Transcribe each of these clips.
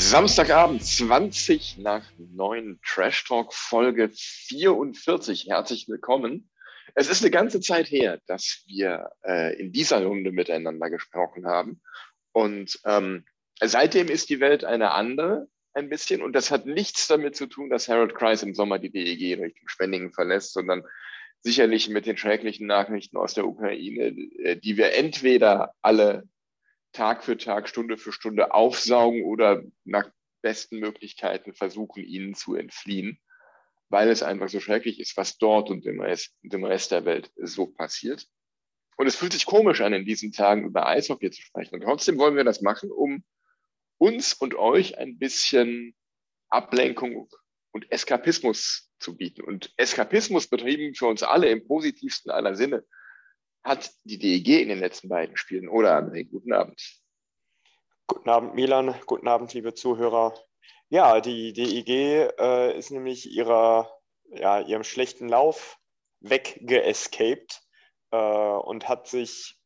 Samstagabend, 20 nach 9, Trash Talk Folge 44. Herzlich willkommen. Es ist eine ganze Zeit her, dass wir äh, in dieser Runde miteinander gesprochen haben. Und ähm, seitdem ist die Welt eine andere, ein bisschen. Und das hat nichts damit zu tun, dass Harold Kreis im Sommer die DEG Richtung Spendingen verlässt, sondern sicherlich mit den schrecklichen Nachrichten aus der Ukraine, äh, die wir entweder alle Tag für Tag, Stunde für Stunde aufsaugen oder nach besten Möglichkeiten versuchen, ihnen zu entfliehen, weil es einfach so schrecklich ist, was dort und im Rest, im Rest der Welt so passiert. Und es fühlt sich komisch an, in diesen Tagen über Eishockey zu sprechen. Und trotzdem wollen wir das machen, um uns und euch ein bisschen Ablenkung und Eskapismus zu bieten. Und Eskapismus betrieben für uns alle im positivsten aller Sinne hat die DEG in den letzten beiden Spielen. Oder André, guten Abend. Guten Abend, Milan. Guten Abend, liebe Zuhörer. Ja, die DEG äh, ist nämlich ihrer, ja, ihrem schlechten Lauf weggeescaped äh, und hat sich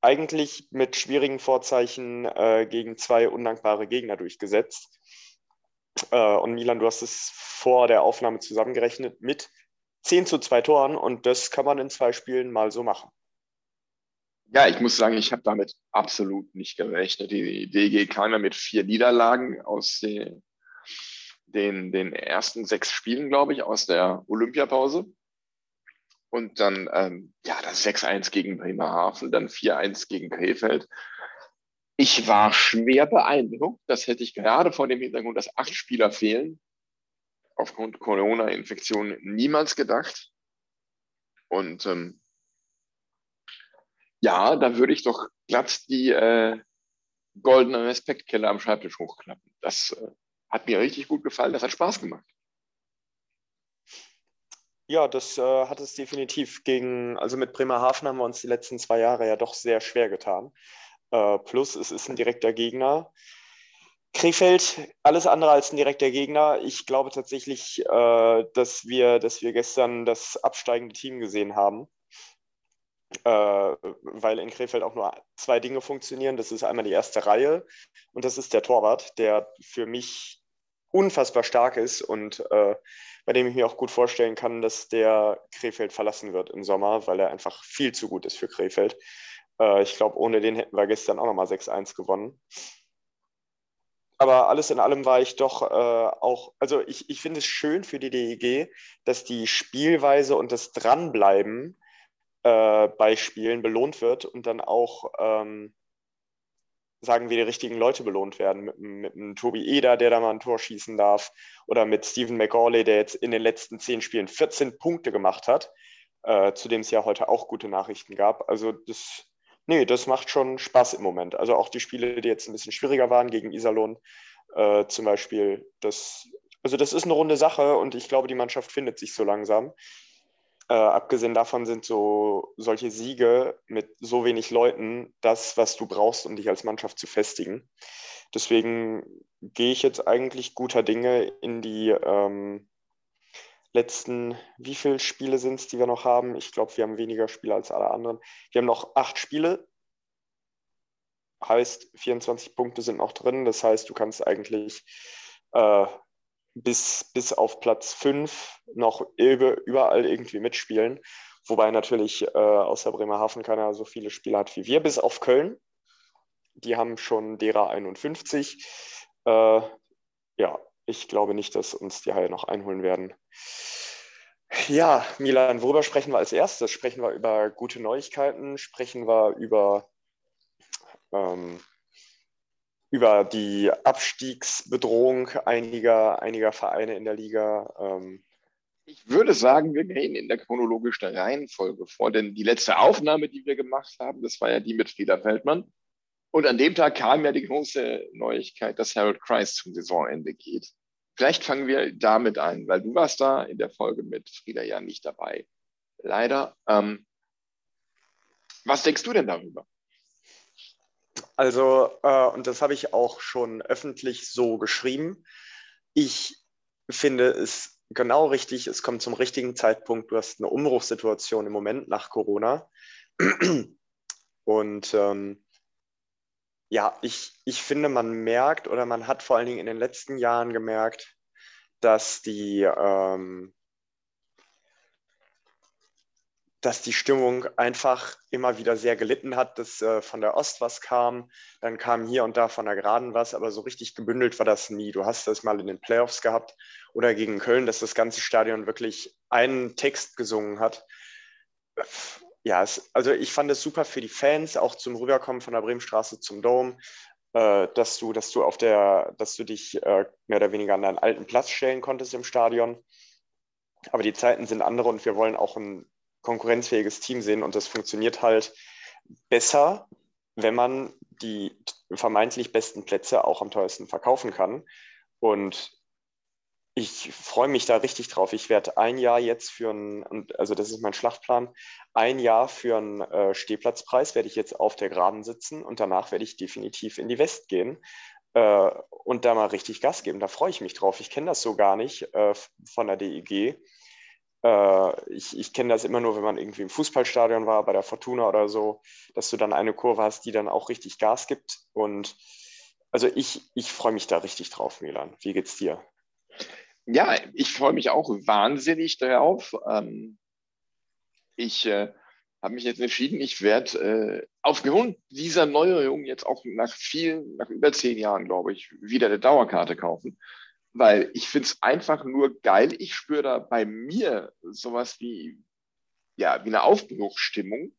eigentlich mit schwierigen Vorzeichen äh, gegen zwei undankbare Gegner durchgesetzt. Äh, und Milan, du hast es vor der Aufnahme zusammengerechnet mit 10 zu 2 Toren und das kann man in zwei Spielen mal so machen. Ja, ich muss sagen, ich habe damit absolut nicht gerechnet. Die DG kam ja mit vier Niederlagen aus den, den, den ersten sechs Spielen, glaube ich, aus der Olympiapause. Und dann, ähm, ja, das 6-1 gegen Bremerhaven, dann 4-1 gegen Krefeld. Ich war schwer beeindruckt. Das hätte ich gerade vor dem Hintergrund, dass acht Spieler fehlen, aufgrund Corona-Infektion niemals gedacht. Und ähm, ja, da würde ich doch glatt die äh, goldene Respektkelle am Schreibtisch hochklappen. Das äh, hat mir richtig gut gefallen, das hat Spaß gemacht. Ja, das äh, hat es definitiv gegen, also mit Bremerhaven haben wir uns die letzten zwei Jahre ja doch sehr schwer getan. Äh, plus, es ist ein direkter Gegner. Krefeld, alles andere als ein direkter Gegner. Ich glaube tatsächlich, äh, dass, wir, dass wir gestern das absteigende Team gesehen haben, äh, weil in Krefeld auch nur zwei Dinge funktionieren. Das ist einmal die erste Reihe und das ist der Torwart, der für mich unfassbar stark ist und äh, bei dem ich mir auch gut vorstellen kann, dass der Krefeld verlassen wird im Sommer, weil er einfach viel zu gut ist für Krefeld. Äh, ich glaube, ohne den hätten wir gestern auch nochmal 6-1 gewonnen. Aber alles in allem war ich doch äh, auch, also ich, ich finde es schön für die DEG, dass die Spielweise und das Dranbleiben äh, bei Spielen belohnt wird und dann auch, ähm, sagen wir, die richtigen Leute belohnt werden. Mit, mit einem Tobi Eder, der da mal ein Tor schießen darf, oder mit Stephen McGawley, der jetzt in den letzten zehn Spielen 14 Punkte gemacht hat, äh, zu dem es ja heute auch gute Nachrichten gab. Also das Nee, das macht schon Spaß im Moment. Also auch die Spiele, die jetzt ein bisschen schwieriger waren gegen Iserlohn äh, zum Beispiel, das, also das ist eine runde Sache und ich glaube, die Mannschaft findet sich so langsam. Äh, abgesehen davon sind so solche Siege mit so wenig Leuten das, was du brauchst, um dich als Mannschaft zu festigen. Deswegen gehe ich jetzt eigentlich guter Dinge in die ähm, letzten, wie viele Spiele sind es, die wir noch haben? Ich glaube, wir haben weniger Spiele als alle anderen. Wir haben noch acht Spiele. Heißt, 24 Punkte sind noch drin. Das heißt, du kannst eigentlich äh, bis, bis auf Platz 5 noch überall irgendwie mitspielen. Wobei natürlich äh, außer Bremerhaven keiner so viele Spiele hat wie wir, bis auf Köln. Die haben schon derer 51. Äh, ja, ich glaube nicht, dass uns die Haie noch einholen werden. Ja, Milan, worüber sprechen wir als erstes? Sprechen wir über gute Neuigkeiten? Sprechen wir über ähm, über die Abstiegsbedrohung einiger, einiger Vereine in der Liga. Ähm, ich würde sagen, wir gehen in der chronologischen Reihenfolge vor, denn die letzte Aufnahme, die wir gemacht haben, das war ja die mit Frieda Feldmann. Und an dem Tag kam ja die große Neuigkeit, dass Harold Christ zum Saisonende geht. Vielleicht fangen wir damit an, weil du warst da in der Folge mit Frieda ja nicht dabei. Leider. Ähm, was denkst du denn darüber? Also, äh, und das habe ich auch schon öffentlich so geschrieben. Ich finde es genau richtig, es kommt zum richtigen Zeitpunkt. Du hast eine Umbruchssituation im Moment nach Corona. Und ähm, ja, ich, ich finde, man merkt oder man hat vor allen Dingen in den letzten Jahren gemerkt, dass die, ähm, dass die Stimmung einfach immer wieder sehr gelitten hat, dass äh, von der Ost was kam, dann kam hier und da von der Geraden was, aber so richtig gebündelt war das nie. Du hast das mal in den Playoffs gehabt oder gegen Köln, dass das ganze Stadion wirklich einen Text gesungen hat. Ja, es, also ich fand es super für die Fans, auch zum Rüberkommen von der Bremenstraße zum Dome, äh, dass du, dass du auf der, dass du dich äh, mehr oder weniger an deinen alten Platz stellen konntest im Stadion. Aber die Zeiten sind andere und wir wollen auch ein konkurrenzfähiges Team sehen und das funktioniert halt besser, wenn man die vermeintlich besten Plätze auch am teuersten verkaufen kann. Und ich freue mich da richtig drauf. Ich werde ein Jahr jetzt für einen, also das ist mein Schlachtplan, ein Jahr für einen äh, Stehplatzpreis werde ich jetzt auf der Graben sitzen und danach werde ich definitiv in die West gehen äh, und da mal richtig Gas geben. Da freue ich mich drauf. Ich kenne das so gar nicht äh, von der DEG. Äh, ich, ich kenne das immer nur, wenn man irgendwie im Fußballstadion war, bei der Fortuna oder so, dass du dann eine Kurve hast, die dann auch richtig Gas gibt. Und also ich, ich freue mich da richtig drauf, Milan. Wie geht's dir? Ja, ich freue mich auch wahnsinnig darauf. Ähm, ich äh, habe mich jetzt entschieden, ich werde äh, aufgrund dieser Neuerung jetzt auch nach vielen, nach über zehn Jahren, glaube ich, wieder eine Dauerkarte kaufen weil ich finde es einfach nur geil. Ich spüre da bei mir sowas wie, ja, wie eine Aufbruchstimmung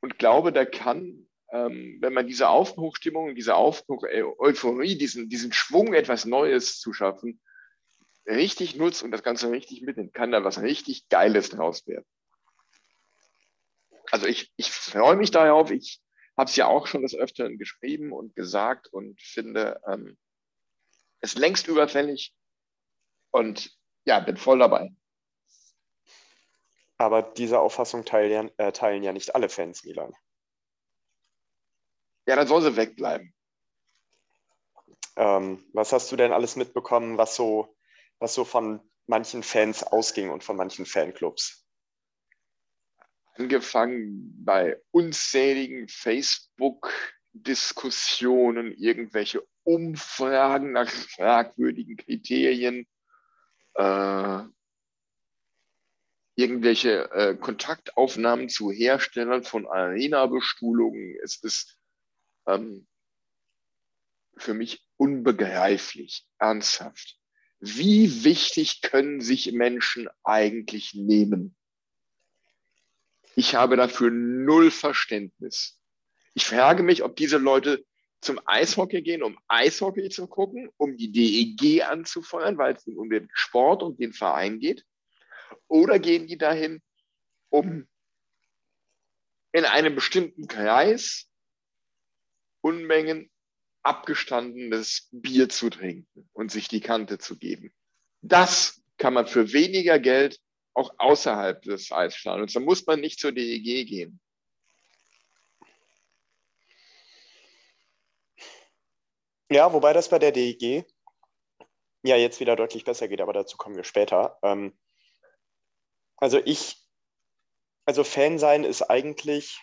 und glaube, da kann, ähm, wenn man diese Aufbruchstimmung, diese Aufbruch äh, Euphorie, diesen, diesen Schwung, etwas Neues zu schaffen, richtig nutzt und das Ganze richtig mitnimmt, kann da was richtig Geiles draus werden. Also ich, ich freue mich darauf. Ich habe es ja auch schon des Öfteren geschrieben und gesagt und finde, ähm, ist längst überfällig und ja, bin voll dabei. Aber diese Auffassung teilen, äh, teilen ja nicht alle Fans, Milan. Ja, dann soll sie wegbleiben. Ähm, was hast du denn alles mitbekommen, was so, was so von manchen Fans ausging und von manchen Fanclubs? Angefangen bei unzähligen Facebook-Diskussionen, irgendwelche Umfragen nach fragwürdigen Kriterien, äh, irgendwelche äh, Kontaktaufnahmen zu Herstellern von Arena-Bestuhlungen. Es ist ähm, für mich unbegreiflich, ernsthaft. Wie wichtig können sich Menschen eigentlich nehmen? Ich habe dafür null Verständnis. Ich frage mich, ob diese Leute zum Eishockey gehen, um Eishockey zu gucken, um die DEG anzufeuern, weil es um den Sport und den Verein geht? Oder gehen die dahin, um in einem bestimmten Kreis Unmengen abgestandenes Bier zu trinken und sich die Kante zu geben? Das kann man für weniger Geld auch außerhalb des Eisstadions. Da muss man nicht zur DEG gehen. Ja, wobei das bei der DEG ja jetzt wieder deutlich besser geht, aber dazu kommen wir später. Ähm, also ich, also Fan sein ist eigentlich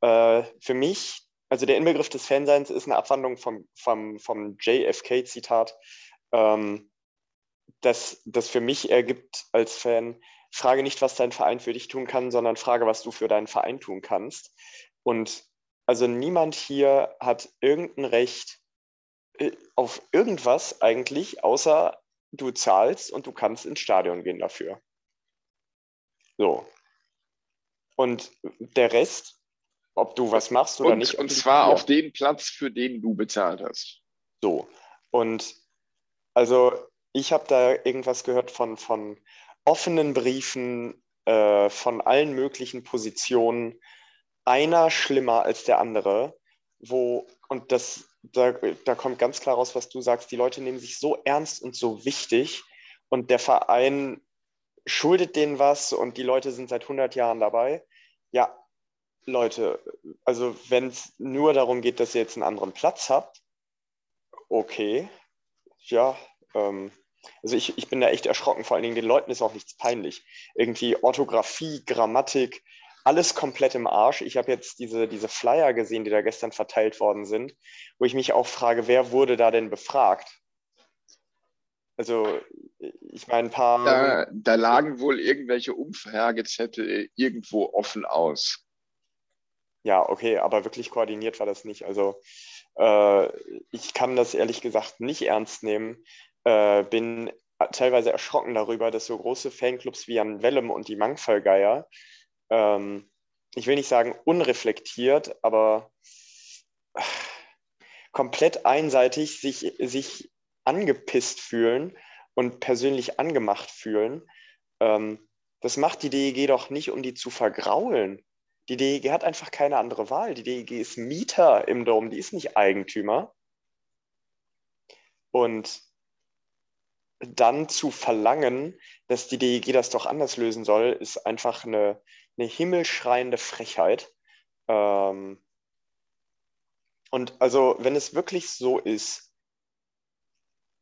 äh, für mich, also der Inbegriff des Fanseins ist eine Abwandlung vom, vom, vom JFK-Zitat, ähm, das, das für mich ergibt als Fan, frage nicht, was dein Verein für dich tun kann, sondern frage, was du für deinen Verein tun kannst. Und also niemand hier hat irgendein Recht, äh, auf irgendwas eigentlich, außer du zahlst und du kannst ins Stadion gehen dafür. So. Und der Rest, ob du was machst oder und, nicht. Und zwar auf den Platz, für den du bezahlt hast. So. Und also ich habe da irgendwas gehört von, von offenen Briefen äh, von allen möglichen Positionen, einer schlimmer als der andere, wo, und das, da, da kommt ganz klar raus, was du sagst, die Leute nehmen sich so ernst und so wichtig und der Verein schuldet denen was und die Leute sind seit 100 Jahren dabei. Ja, Leute, also wenn es nur darum geht, dass ihr jetzt einen anderen Platz habt, okay, ja, ähm, also ich, ich bin da echt erschrocken, vor allen Dingen den Leuten ist auch nichts peinlich. Irgendwie Orthographie, Grammatik, alles komplett im Arsch. Ich habe jetzt diese, diese Flyer gesehen, die da gestern verteilt worden sind, wo ich mich auch frage, wer wurde da denn befragt? Also, ich meine, ein paar. Da, da lagen wohl irgendwelche Umfragezettel irgendwo offen aus. Ja, okay, aber wirklich koordiniert war das nicht. Also, äh, ich kann das ehrlich gesagt nicht ernst nehmen. Äh, bin teilweise erschrocken darüber, dass so große Fanclubs wie Jan Wellem und die Mangfallgeier, ähm, ich will nicht sagen unreflektiert, aber komplett einseitig sich, sich angepisst fühlen und persönlich angemacht fühlen. Ähm, das macht die DEG doch nicht, um die zu vergraulen. Die DEG hat einfach keine andere Wahl. Die DEG ist Mieter im Dom, die ist nicht Eigentümer. Und dann zu verlangen, dass die DEG das doch anders lösen soll, ist einfach eine, eine himmelschreiende Frechheit. Ähm und also, wenn es wirklich so ist,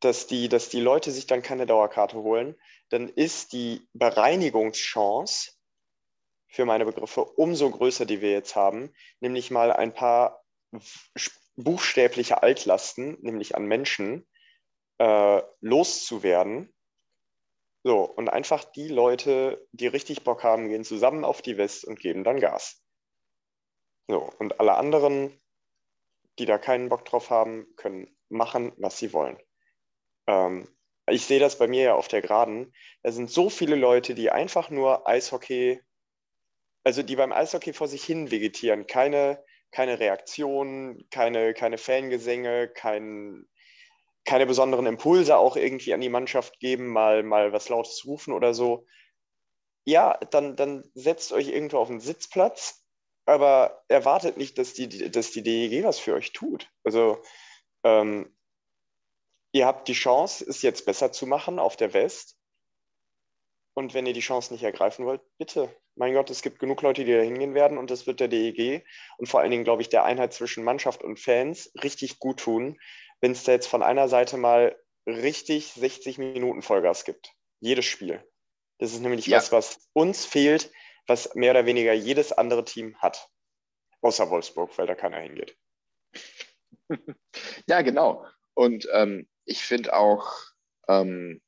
dass die, dass die Leute sich dann keine Dauerkarte holen, dann ist die Bereinigungschance für meine Begriffe umso größer, die wir jetzt haben, nämlich mal ein paar buchstäbliche Altlasten, nämlich an Menschen, äh, loszuwerden. So, und einfach die Leute, die richtig Bock haben, gehen zusammen auf die West und geben dann Gas. So, und alle anderen, die da keinen Bock drauf haben, können machen, was sie wollen. Ähm, ich sehe das bei mir ja auf der Geraden. Da sind so viele Leute, die einfach nur Eishockey, also die beim Eishockey vor sich hin vegetieren. Keine, keine Reaktion, keine, keine Fangesänge, kein, keine besonderen Impulse auch irgendwie an die Mannschaft geben, mal, mal was Lautes rufen oder so. Ja, dann, dann setzt euch irgendwo auf einen Sitzplatz, aber erwartet nicht, dass die, dass die DEG was für euch tut. Also ähm, ihr habt die Chance, es jetzt besser zu machen auf der West. Und wenn ihr die Chance nicht ergreifen wollt, bitte. Mein Gott, es gibt genug Leute, die da hingehen werden und das wird der DEG und vor allen Dingen, glaube ich, der Einheit zwischen Mannschaft und Fans richtig gut tun, wenn es da jetzt von einer Seite mal richtig 60 Minuten Vollgas gibt. Jedes Spiel. Das ist nämlich ja. was, was uns fehlt, was mehr oder weniger jedes andere Team hat. Außer Wolfsburg, weil da keiner hingeht. ja, genau. Und ähm, ich finde auch ähm,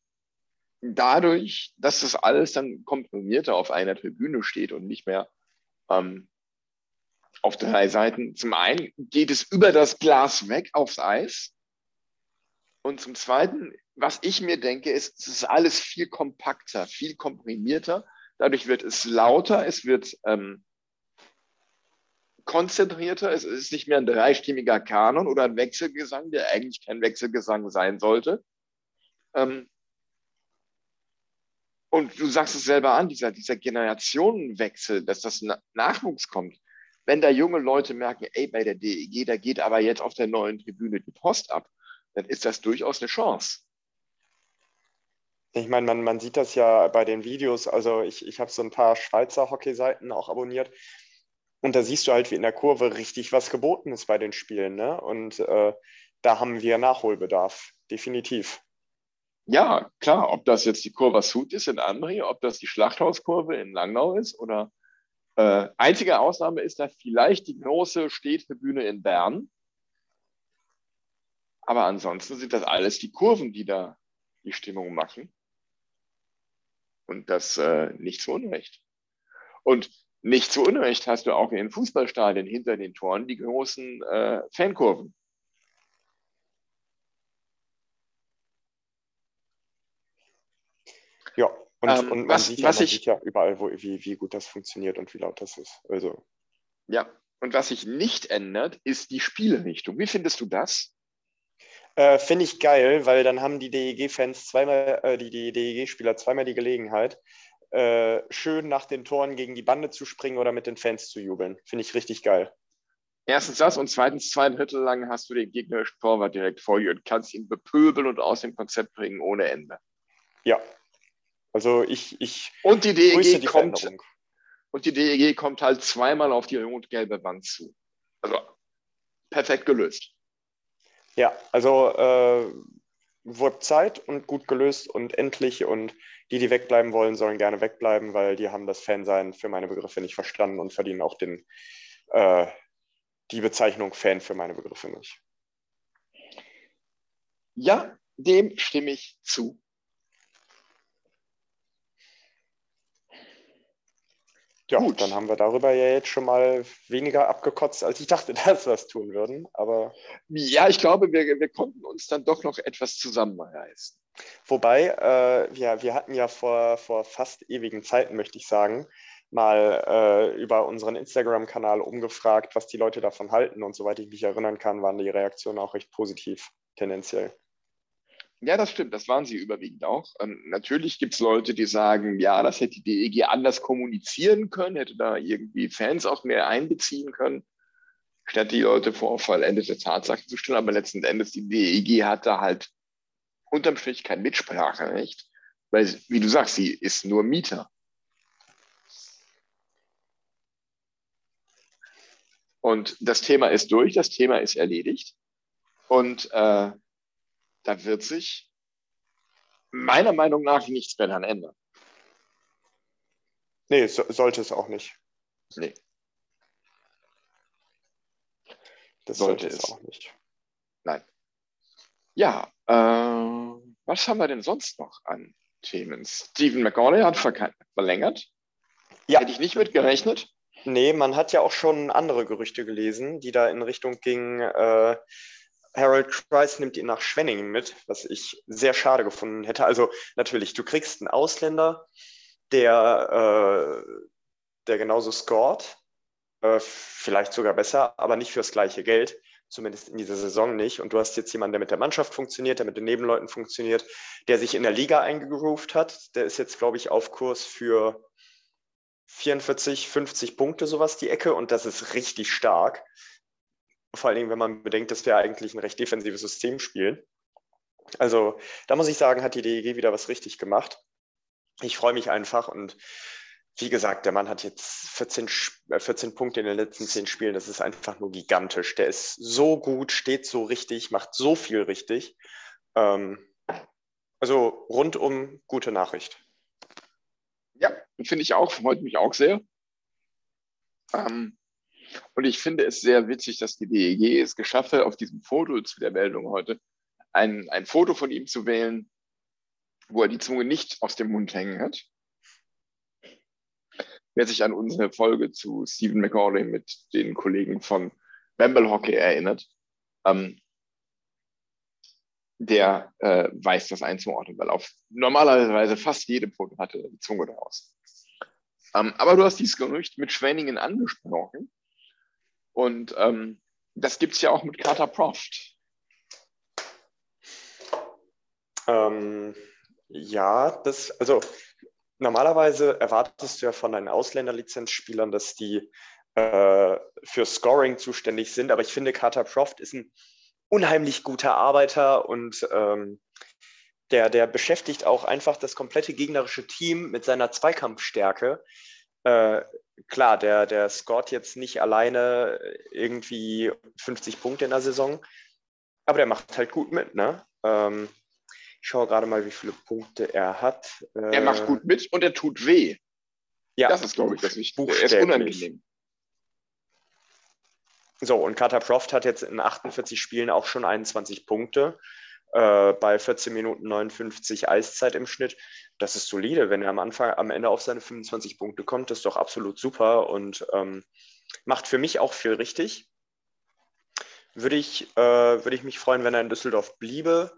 dadurch, dass das alles dann komprimierter auf einer Tribüne steht und nicht mehr ähm, auf drei Seiten. Zum einen geht es über das Glas weg aufs Eis. Und zum Zweiten, was ich mir denke, ist, es ist alles viel kompakter, viel komprimierter. Dadurch wird es lauter, es wird ähm, konzentrierter. Es ist nicht mehr ein dreistimmiger Kanon oder ein Wechselgesang, der eigentlich kein Wechselgesang sein sollte. Ähm, und du sagst es selber an, dieser, dieser Generationenwechsel, dass das Nachwuchs kommt. Wenn da junge Leute merken, ey, bei der DEG, da geht aber jetzt auf der neuen Tribüne die Post ab, dann ist das durchaus eine Chance. Ich meine, man, man sieht das ja bei den Videos. Also ich, ich habe so ein paar Schweizer Hockey-Seiten auch abonniert. Und da siehst du halt, wie in der Kurve richtig was geboten ist bei den Spielen. Ne? Und äh, da haben wir Nachholbedarf, definitiv. Ja, klar, ob das jetzt die Kurva Sud ist in Andri, ob das die Schlachthauskurve in Langnau ist oder äh, einzige Ausnahme ist da vielleicht die große Städtebühne in Bern. Aber ansonsten sind das alles die Kurven, die da die Stimmung machen. Und das äh, nicht zu Unrecht. Und nicht zu Unrecht hast du auch in Fußballstadien hinter den Toren die großen äh, Fankurven. Ja, und, ähm, und man, was, sieht, ja, man ich, sieht ja überall, wo, wie, wie gut das funktioniert und wie laut das ist. Also. Ja, Und was sich nicht ändert, ist die Spielrichtung. Wie findest du das? Äh, Finde ich geil, weil dann haben die DEG-Fans zweimal, äh, die, die DEG-Spieler zweimal die Gelegenheit, äh, schön nach den Toren gegen die Bande zu springen oder mit den Fans zu jubeln. Finde ich richtig geil. Erstens das und zweitens, zwei Drittel lang hast du den gegnerischen Torwart direkt vor dir und kannst ihn bepöbeln und aus dem Konzept bringen ohne Ende. Ja. Also ich, ich und die DEG die kommt und die DEG kommt halt zweimal auf die rot-gelbe Wand zu. Also perfekt gelöst. Ja, also äh, wurde Zeit und gut gelöst und endlich und die, die wegbleiben wollen, sollen gerne wegbleiben, weil die haben das Fansein für meine Begriffe nicht verstanden und verdienen auch den, äh, die Bezeichnung Fan für meine Begriffe nicht. Ja, dem stimme ich zu. Ja, Gut. dann haben wir darüber ja jetzt schon mal weniger abgekotzt, als ich dachte, dass wir es tun würden. Aber ja, ich glaube, wir, wir konnten uns dann doch noch etwas zusammenreißen. Wobei, äh, wir, wir hatten ja vor, vor fast ewigen Zeiten, möchte ich sagen, mal äh, über unseren Instagram-Kanal umgefragt, was die Leute davon halten. Und soweit ich mich erinnern kann, waren die Reaktionen auch recht positiv, tendenziell. Ja, das stimmt, das waren sie überwiegend auch. Ähm, natürlich gibt es Leute, die sagen, ja, das hätte die DEG anders kommunizieren können, hätte da irgendwie Fans auch mehr einbeziehen können, statt die Leute vor vollendete Tatsachen zu stellen. Aber letzten Endes, die DEG hatte halt unterm Strich kein Mitspracherecht, weil, wie du sagst, sie ist nur Mieter. Und das Thema ist durch, das Thema ist erledigt. Und äh, da wird sich meiner Meinung nach nichts mehr daran ändern. Nee, so, sollte es auch nicht. Nee. Das sollte, sollte es auch nicht. Nein. Ja, äh, was haben wir denn sonst noch an Themen? Stephen McCauley hat verlängert. Ja. Hätte ich nicht mit gerechnet. Nee, man hat ja auch schon andere Gerüchte gelesen, die da in Richtung gingen, äh, Harold Price nimmt ihn nach Schwenningen mit, was ich sehr schade gefunden hätte. Also natürlich, du kriegst einen Ausländer, der, äh, der genauso scored, äh, vielleicht sogar besser, aber nicht fürs gleiche Geld, zumindest in dieser Saison nicht. Und du hast jetzt jemanden, der mit der Mannschaft funktioniert, der mit den Nebenleuten funktioniert, der sich in der Liga eingegroovt hat. Der ist jetzt, glaube ich, auf Kurs für 44, 50 Punkte, sowas die Ecke. Und das ist richtig stark. Vor allen Dingen, wenn man bedenkt, dass wir eigentlich ein recht defensives System spielen. Also da muss ich sagen, hat die DEG wieder was richtig gemacht. Ich freue mich einfach und wie gesagt, der Mann hat jetzt 14, 14 äh, Punkte in den letzten 10 Spielen. Das ist einfach nur gigantisch. Der ist so gut, steht so richtig, macht so viel richtig. Ähm, also rundum gute Nachricht. Ja, finde ich auch, freut mich auch sehr. Ähm, und ich finde es sehr witzig, dass die DEG es geschafft hat, auf diesem Foto zu der Meldung heute ein, ein Foto von ihm zu wählen, wo er die Zunge nicht aus dem Mund hängen hat. Wer sich an unsere Folge zu Stephen McCauley mit den Kollegen von Bamble Hockey erinnert, ähm, der äh, weiß das einzuordnen, weil auf normalerweise fast jedem Foto hatte die Zunge daraus. Ähm, aber du hast dieses Gerücht mit Schwenningen angesprochen. Und ähm, das gibt es ja auch mit Carter Proft. Ähm, ja, das, also normalerweise erwartest du ja von deinen Ausländerlizenzspielern, dass die äh, für Scoring zuständig sind, aber ich finde, Carter Proft ist ein unheimlich guter Arbeiter und ähm, der, der beschäftigt auch einfach das komplette gegnerische Team mit seiner Zweikampfstärke. Äh, klar, der, der scoret jetzt nicht alleine irgendwie 50 Punkte in der Saison, aber der macht halt gut mit, ne? Ähm, ich schaue gerade mal, wie viele Punkte er hat. Äh, er macht gut mit und er tut weh. Ja, das ist, glaube ich, das Wichtige. Er ist unangenehm. So, und Carter Proft hat jetzt in 48 Spielen auch schon 21 Punkte äh, bei 14 Minuten 59 Eiszeit im Schnitt. Das ist solide. Wenn er am Anfang, am Ende auf seine 25 Punkte kommt, ist doch absolut super und ähm, macht für mich auch viel richtig. Würde ich, äh, würde ich mich freuen, wenn er in Düsseldorf bliebe.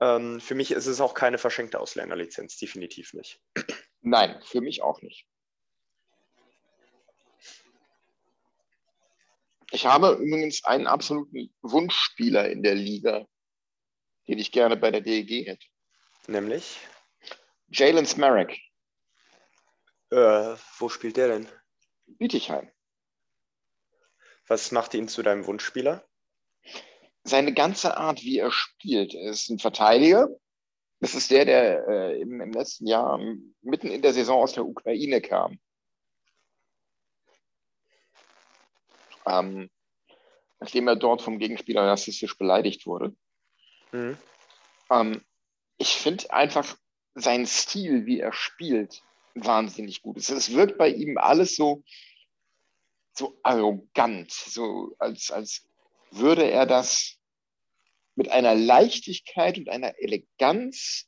Ähm, für mich ist es auch keine verschenkte Ausländerlizenz, definitiv nicht. Nein, für mich auch nicht. Ich habe übrigens einen absoluten Wunschspieler in der Liga, den ich gerne bei der DEG hätte. Nämlich? Jalen Smarek. Äh, wo spielt der denn? Bietigheim. Was macht ihn zu deinem Wunschspieler? Seine ganze Art, wie er spielt. Er ist ein Verteidiger. Das ist der, der äh, im, im, letzten Jahr mitten in der Saison aus der Ukraine kam. Ähm, nachdem er dort vom Gegenspieler rassistisch beleidigt wurde. Mhm. Ähm, ich finde einfach seinen Stil, wie er spielt, wahnsinnig gut. Es, es wirkt bei ihm alles so, so arrogant, so als, als würde er das mit einer Leichtigkeit und einer Eleganz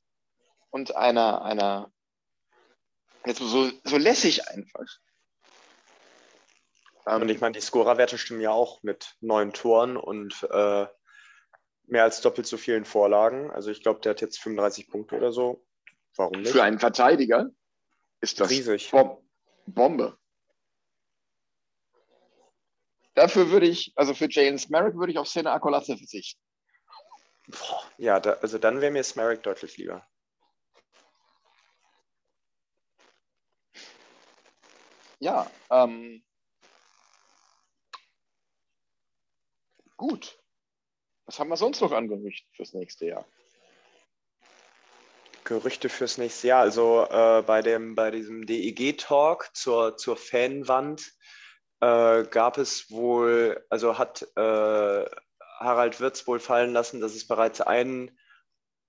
und einer, einer so, so lässig einfach. und ich meine, die Scorerwerte stimmen ja auch mit neun Toren und äh, mehr als doppelt so vielen Vorlagen. Also ich glaube, der hat jetzt 35 Punkte oder so. Warum nicht? Für einen Verteidiger ist das riesig. Bombe. Dafür würde ich, also für Jalen Merrick würde ich auf Sena Akolatze verzichten. Ja, da, also dann wäre mir Smerrick deutlich lieber. Ja, ähm, gut. Was haben wir sonst noch an Gerüchten fürs nächste Jahr? Gerüchte fürs nächste Jahr. Also äh, bei, dem, bei diesem DEG-Talk zur, zur Fanwand äh, gab es wohl, also hat äh, Harald Wirz wohl fallen lassen, dass es bereits einen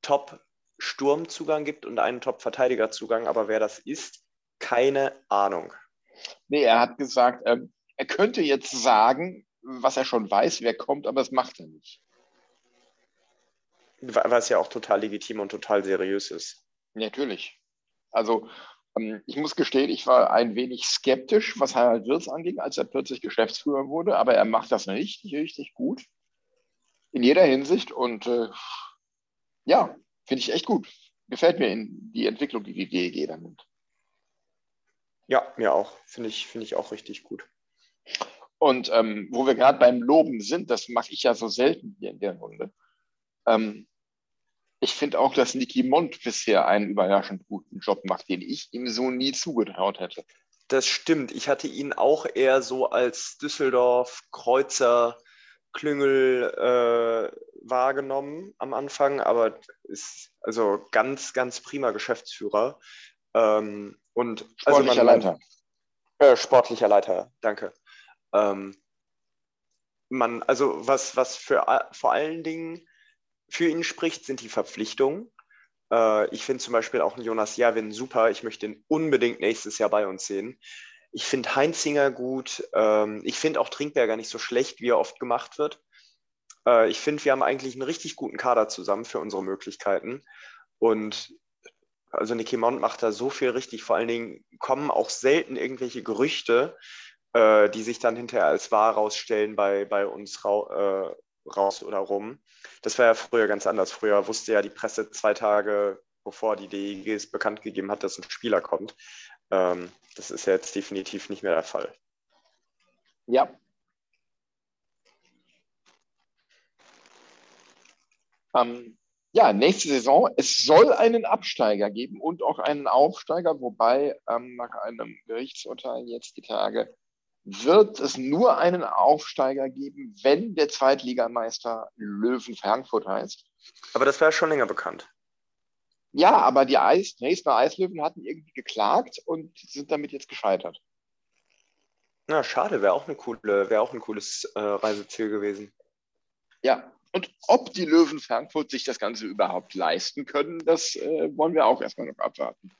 Top-Sturmzugang gibt und einen Top-Verteidigerzugang, aber wer das ist, keine Ahnung. Nee, er hat gesagt, er, er könnte jetzt sagen, was er schon weiß, wer kommt, aber das macht er nicht. Was ja auch total legitim und total seriös ist. Natürlich. Also ähm, ich muss gestehen, ich war ein wenig skeptisch, was Harald Wirz anging, als er plötzlich Geschäftsführer wurde, aber er macht das richtig, richtig gut in jeder Hinsicht und äh, ja, finde ich echt gut. Gefällt mir in die Entwicklung, die die DEG da nimmt. Ja, mir auch. Finde ich, find ich auch richtig gut. Und ähm, wo wir gerade beim Loben sind, das mache ich ja so selten hier in der Runde. Ähm, ich finde auch, dass Niki Mond bisher einen überraschend guten Job macht, den ich ihm so nie zugetraut hätte. Das stimmt. Ich hatte ihn auch eher so als Düsseldorf, Kreuzer, Klüngel äh, wahrgenommen am Anfang, aber ist also ganz, ganz prima Geschäftsführer. Ähm, und sportlicher also man, Leiter. Äh, sportlicher Leiter, danke. Ähm, man, also was, was für vor allen Dingen für ihn spricht, sind die Verpflichtungen. Äh, ich finde zum Beispiel auch Jonas Javin super. Ich möchte ihn unbedingt nächstes Jahr bei uns sehen. Ich finde Heinzinger gut. Ähm, ich finde auch Trinkberger nicht so schlecht, wie er oft gemacht wird. Äh, ich finde, wir haben eigentlich einen richtig guten Kader zusammen für unsere Möglichkeiten. Und also Nicky Mont macht da so viel richtig. Vor allen Dingen kommen auch selten irgendwelche Gerüchte, äh, die sich dann hinterher als wahr rausstellen bei, bei uns äh, raus oder rum. Das war ja früher ganz anders. Früher wusste ja die Presse zwei Tage, bevor die DEG es bekannt gegeben hat, dass ein Spieler kommt. Ähm, das ist ja jetzt definitiv nicht mehr der Fall. Ja. Ähm, ja, nächste Saison. Es soll einen Absteiger geben und auch einen Aufsteiger, wobei ähm, nach einem Gerichtsurteil jetzt die Tage wird es nur einen Aufsteiger geben, wenn der Zweitligameister Löwen Frankfurt heißt. Aber das war ja schon länger bekannt. Ja, aber die Eis, Dresdner Eislöwen hatten irgendwie geklagt und sind damit jetzt gescheitert. Na, schade, wäre auch, eine coole, wär auch ein cooles äh, Reiseziel gewesen. Ja, und ob die Löwen Frankfurt sich das Ganze überhaupt leisten können, das äh, wollen wir auch erstmal noch abwarten.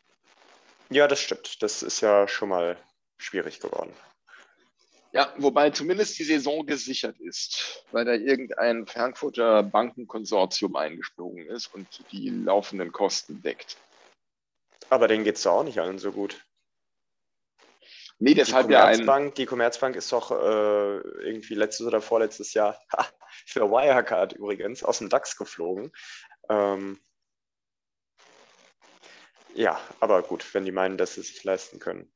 Ja, das stimmt. Das ist ja schon mal schwierig geworden. Ja, wobei zumindest die Saison gesichert ist, weil da irgendein Frankfurter Bankenkonsortium eingesprungen ist und die laufenden Kosten deckt. Aber denen geht es doch auch nicht allen so gut. Nee, deshalb die Commerzbank, ja ein... Die Commerzbank ist doch äh, irgendwie letztes oder vorletztes Jahr ha, für Wirecard übrigens aus dem DAX geflogen. Ähm, ja, aber gut, wenn die meinen, dass sie sich leisten können.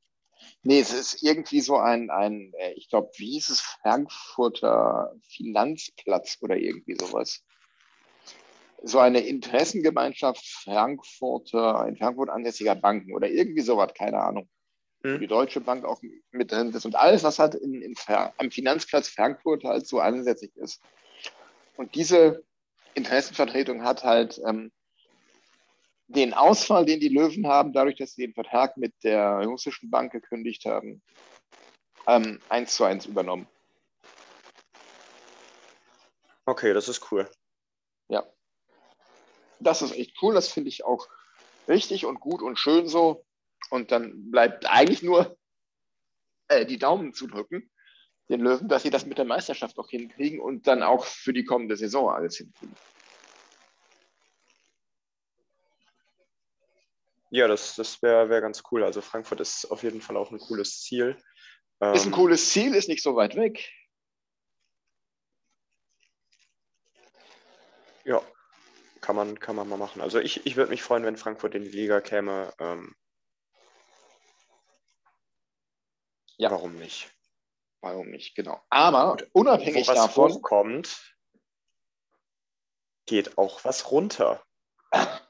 Nee, es ist irgendwie so ein, ein äh, ich glaube, wie hieß es, Frankfurter Finanzplatz oder irgendwie sowas. So eine Interessengemeinschaft Frankfurter, in Frankfurt ansässiger Banken oder irgendwie sowas, keine Ahnung. Hm. Die Deutsche Bank auch mit drin ist und alles, was halt in, in, am Finanzplatz Frankfurt halt so ansässig ist. Und diese Interessenvertretung hat halt ähm, den Ausfall, den die Löwen haben, dadurch, dass sie den Vertrag mit der russischen Bank gekündigt haben, ähm, eins zu eins übernommen. Okay, das ist cool. Ja. Das ist echt cool, das finde ich auch richtig und gut und schön so. Und dann bleibt eigentlich nur äh, die Daumen zu drücken, den Löwen, dass sie das mit der Meisterschaft auch hinkriegen und dann auch für die kommende Saison alles hinkriegen. Ja, das, das wäre wär ganz cool. Also Frankfurt ist auf jeden Fall auch ein cooles Ziel. Ist ein Ähm, cooles Ziel, ist nicht so weit weg. Ja, kann man, kann man mal machen. Also ich, ich würde mich freuen, wenn Frankfurt in die Liga käme. Ähm, Ja. Warum nicht? Warum nicht, genau. Aber unabhängig Wo was davon, hochkommt, geht auch was runter.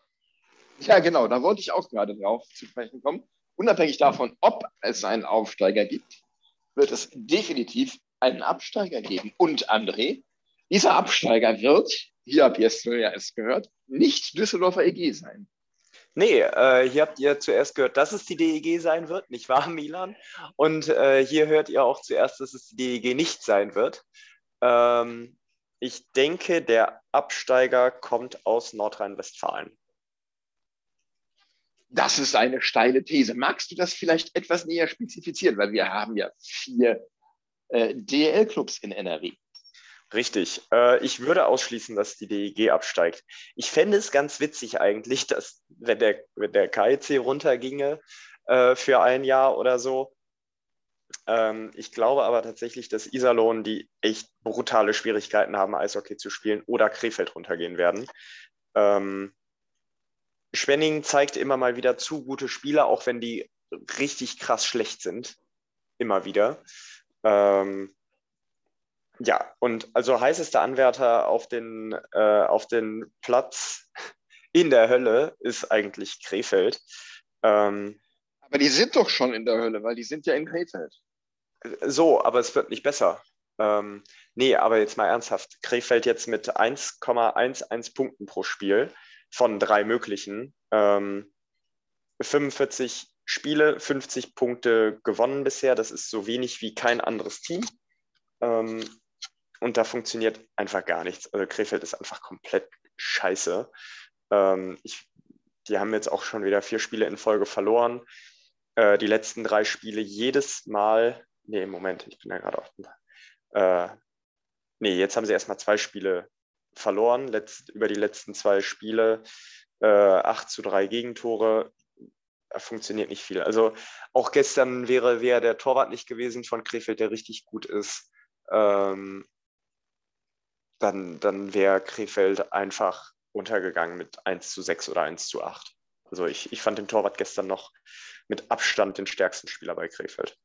ja genau, da wollte ich auch gerade drauf zu sprechen kommen. Unabhängig davon, ob es einen Aufsteiger gibt, wird es definitiv einen Absteiger geben. Und André, dieser Absteiger wird, hier habt ihr es es gehört, nicht Düsseldorfer EG sein. Nee, äh, hier habt ihr zuerst gehört, dass es die DEG sein wird, nicht wahr, Milan? Und äh, hier hört ihr auch zuerst, dass es die DEG nicht sein wird. Ähm, ich denke, der Absteiger kommt aus Nordrhein-Westfalen. Das ist eine steile These. Magst du das vielleicht etwas näher spezifizieren? Weil wir haben ja vier äh, DL-Clubs in NRW. Richtig. Äh, ich würde ausschließen, dass die DEG absteigt. Ich fände es ganz witzig eigentlich, dass, wenn der, wenn der KIC runterginge äh, für ein Jahr oder so. Ähm, ich glaube aber tatsächlich, dass Iserlohn, die echt brutale Schwierigkeiten haben, Eishockey zu spielen, oder Krefeld runtergehen werden. Schwenning zeigt immer mal wieder zu gute Spieler, auch wenn die richtig krass schlecht sind. Immer wieder. Ähm, ja, und also heißester Anwärter auf den, äh, auf den Platz in der Hölle ist eigentlich Krefeld. Ähm, Aber die sind doch schon in der Hölle, weil die sind ja in Krefeld. so, aber es wird nicht besser. Ähm, nee, aber jetzt mal ernsthaft. Krefeld jetzt mit 1,11 Punkten pro Spiel von drei möglichen. Ähm, 45 Spiele, 50 Punkte gewonnen bisher. Das ist so wenig wie kein anderes Team. Ähm, und da funktioniert einfach gar nichts. Also Krefeld ist einfach komplett scheiße. Ähm, ich, die haben jetzt auch schon wieder vier Spiele in Folge verloren. Äh, die letzten drei Spiele jedes Mal. Nee, Moment, ich bin da gerade auf. Äh, nee, jetzt haben sie erstmal zwei Spiele verloren. Letzt, über die letzten zwei Spiele äh, 8 zu 3 Gegentore. Da funktioniert nicht viel. Also auch gestern wäre, wäre der Torwart nicht gewesen von Krefeld, der richtig gut ist. Ähm, dann, dann wäre Krefeld einfach untergegangen mit 1 zu 6 oder 1 zu 8. Also ich, ich fand den Torwart gestern noch mit Abstand den stärksten Spieler bei Krefeld.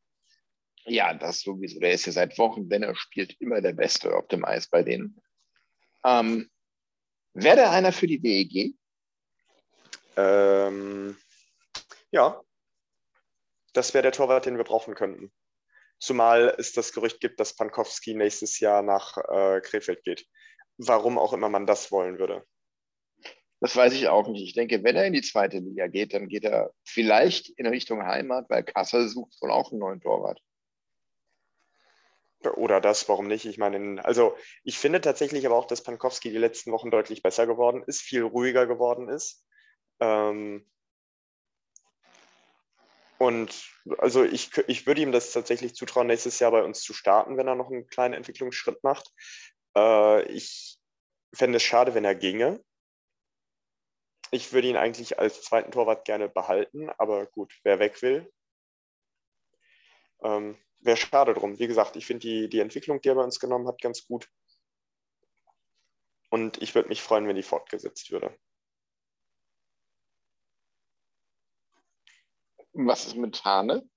Ja, das sowieso. Der ist ja seit Wochen, wenn er spielt, immer der Beste auf dem Eis bei denen. Ähm, Wäre der einer für die DEG? Ähm, ja, das wäre der Torwart, den wir brauchen könnten. Zumal es das Gerücht gibt, dass Pankowski nächstes Jahr nach äh, Krefeld geht. Warum auch immer man das wollen würde. Das weiß ich auch nicht. Ich denke, wenn er in die zweite Liga geht, dann geht er vielleicht in Richtung Heimat, weil Kassel sucht wohl auch einen neuen Torwart. Oder das, warum nicht? Ich meine, also ich finde tatsächlich aber auch, dass Pankowski die letzten Wochen deutlich besser geworden ist, viel ruhiger geworden ist. Ähm und also ich, ich würde ihm das tatsächlich zutrauen, nächstes Jahr bei uns zu starten, wenn er noch einen kleinen Entwicklungsschritt macht. Äh, ich fände es schade, wenn er ginge. Ich würde ihn eigentlich als zweiten Torwart gerne behalten, aber gut, wer weg will. Ähm, Wäre schade drum. Wie gesagt, ich finde die, die Entwicklung, die er bei uns genommen hat, ganz gut. Und ich würde mich freuen, wenn die fortgesetzt würde. Was ist mit Hane?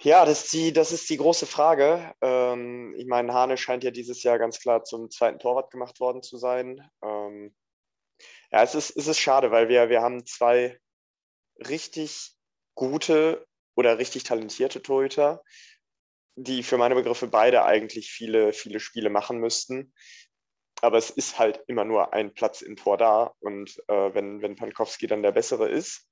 Ja, das ist die, das ist die große Frage. Ähm, ich meine, Hane scheint ja dieses Jahr ganz klar zum zweiten Torwart gemacht worden zu sein. Ähm, ja, es ist, es ist schade, weil wir, wir haben zwei richtig gute oder richtig talentierte Torhüter, die für meine Begriffe beide eigentlich viele, viele Spiele machen müssten. Aber es ist halt immer nur ein Platz im Tor da. Und äh, wenn, wenn Pankowski dann der Bessere ist,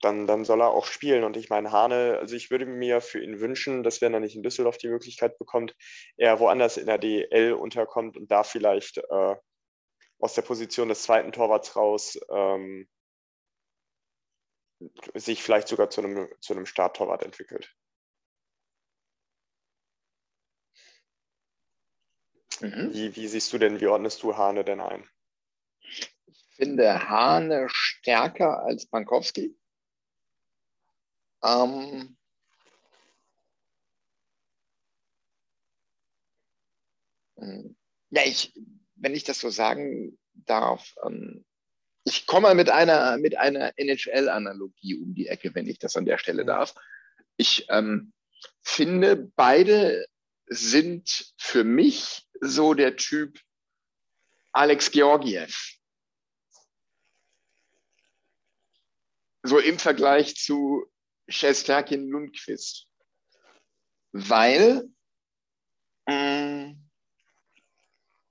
dann, dann soll er auch spielen. Und ich meine, Hane, also ich würde mir für ihn wünschen, dass wenn er nicht in Düsseldorf die Möglichkeit bekommt, er woanders in der DL unterkommt und da vielleicht äh, aus der Position des zweiten Torwarts raus ähm, sich vielleicht sogar zu einem, zu einem Starttorwart entwickelt. Mhm. Wie, wie siehst du denn, wie ordnest du Hane denn ein? Ich finde Hane stärker als Pankowski. Ähm, hm. ja, ich, wenn ich das so sagen darf, ähm, ich komme mit einer, mit einer NHL-Analogie um die Ecke, wenn ich das an der Stelle darf. Ich ähm, finde, beide sind für mich so der Typ Alex Georgiev. So im Vergleich zu Shesterkin Lundqvist. Weil mh,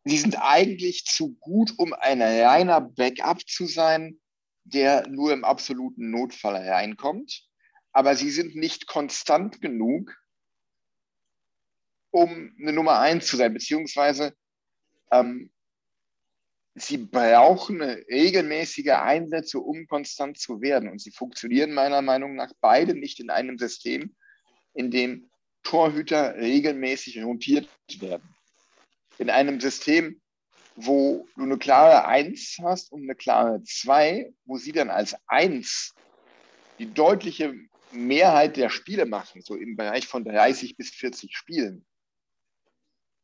sie sind eigentlich zu gut, um ein reiner Backup zu sein, der nur im absoluten Notfall reinkommt. Aber sie sind nicht konstant genug, um eine Nummer eins zu sein, beziehungsweise ähm, sie brauchen regelmäßige Einsätze, um konstant zu werden. Und sie funktionieren meiner Meinung nach beide nicht in einem System, in dem Torhüter regelmäßig rotiert werden. In einem System, wo du eine klare Eins hast und eine klare Zwei, wo sie dann als Eins die deutliche Mehrheit der Spiele machen, so im Bereich von 30 bis 40 Spielen.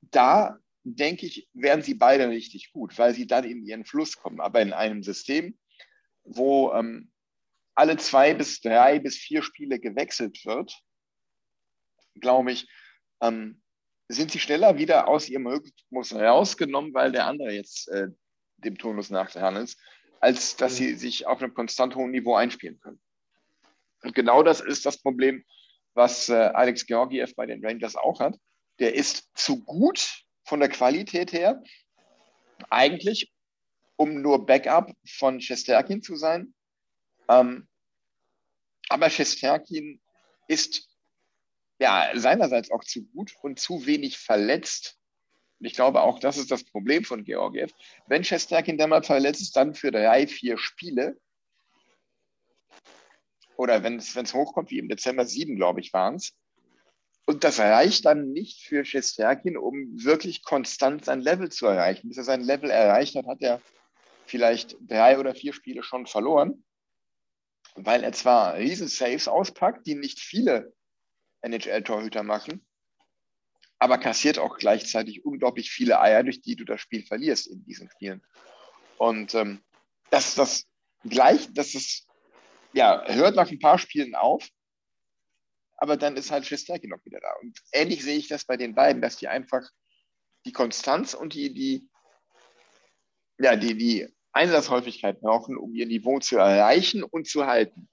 Da denke ich, werden sie beide richtig gut, weil sie dann in ihren Fluss kommen. Aber in einem System, wo ähm, alle zwei bis drei bis vier Spiele gewechselt wird, glaube ich, ähm, sind sie schneller wieder aus ihrem Rhythmus rausgenommen, weil der andere jetzt äh, dem Tonus nachgehandelt ist, als dass sie sich auf einem konstant hohen Niveau einspielen können. Und genau das ist das Problem, was äh, Alex Georgiev bei den Rangers auch hat. Der ist zu gut von der Qualität her eigentlich, um nur Backup von Shesterkin zu sein. Ähm, aber Shesterkin ist ja seinerseits auch zu gut und zu wenig verletzt. Und ich glaube, auch das ist das Problem von Georgiev. Wenn Shesterkin dann mal verletzt ist, dann für drei, vier Spiele, oder wenn es hochkommt, wie im Dezember sieben, glaube ich, waren es, und das reicht dann nicht für Shesterkin, um wirklich konstant sein Level zu erreichen. Bis er sein Level erreicht hat, hat er vielleicht drei oder vier Spiele schon verloren, weil er zwar Riesen-Saves auspackt, die nicht viele NHL-Torhüter machen, aber kassiert auch gleichzeitig unglaublich viele Eier, durch die du das Spiel verlierst in diesen Spielen. Und ähm, das, das gleich, das ist, ja, hört nach ein paar Spielen auf, aber dann ist halt Schwesterke noch wieder da. Und ähnlich sehe ich das bei den beiden, dass die einfach die Konstanz und die, die, ja, die, die Einsatzhäufigkeit brauchen, um ihr Niveau zu erreichen und zu halten.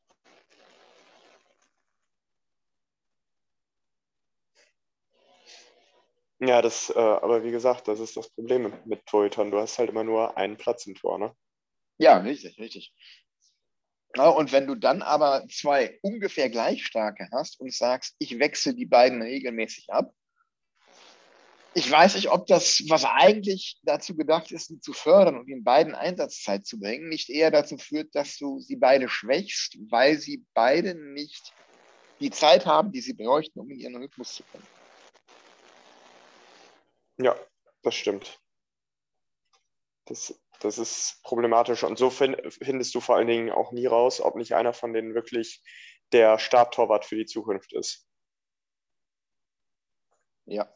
Ja, das, äh, aber wie gesagt, das ist das Problem mit Torhütern. Du hast halt immer nur einen Platz im Tor, ne? Ja, richtig, richtig. Und wenn du dann aber zwei ungefähr gleich starke hast und sagst, ich wechsle die beiden regelmäßig ab, ich weiß nicht, ob das, was eigentlich dazu gedacht ist, sie zu fördern und in beiden Einsatzzeit zu bringen, nicht eher dazu führt, dass du sie beide schwächst, weil sie beide nicht die Zeit haben, die sie bräuchten, um in ihren Rhythmus zu kommen. Ja, das stimmt. Das das ist problematisch. Und so find, findest du vor allen Dingen auch nie raus, ob nicht einer von denen wirklich der Starttorwart für die Zukunft ist. Ja.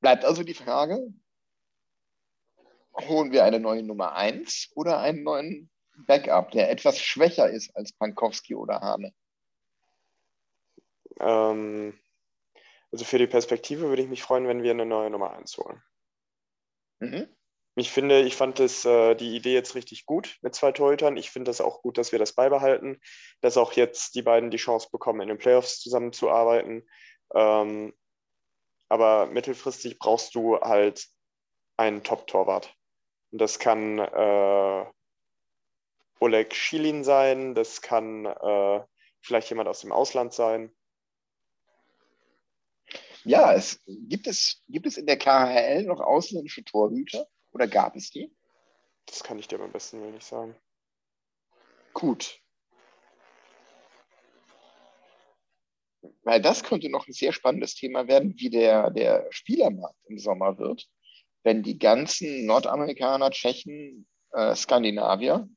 Bleibt also die Frage, holen wir eine neue Nummer 1 oder einen neuen Backup, der etwas schwächer ist als Pankowski oder Hane? ähm, also für die Perspektive würde ich mich freuen, wenn wir eine neue Nummer 1 holen. Mhm. Ich finde, ich fand das, äh, die Idee jetzt richtig gut mit zwei Torhütern. Ich finde das auch gut, dass wir das beibehalten, dass auch jetzt die beiden die Chance bekommen, in den Playoffs zusammenzuarbeiten. Ähm, aber mittelfristig brauchst du halt einen Top-Torwart. Und das kann äh, Oleg Schilin sein, das kann äh, vielleicht jemand aus dem Ausland sein. Ja, es gibt es, gibt es in der KHL noch ausländische Torhüter? Oder gab es die? Das kann ich dir beim besten nicht sagen. Gut. Weil das könnte noch ein sehr spannendes Thema werden, wie der, der Spielermarkt im Sommer wird, wenn die ganzen Nordamerikaner, Tschechen, äh, Skandinavier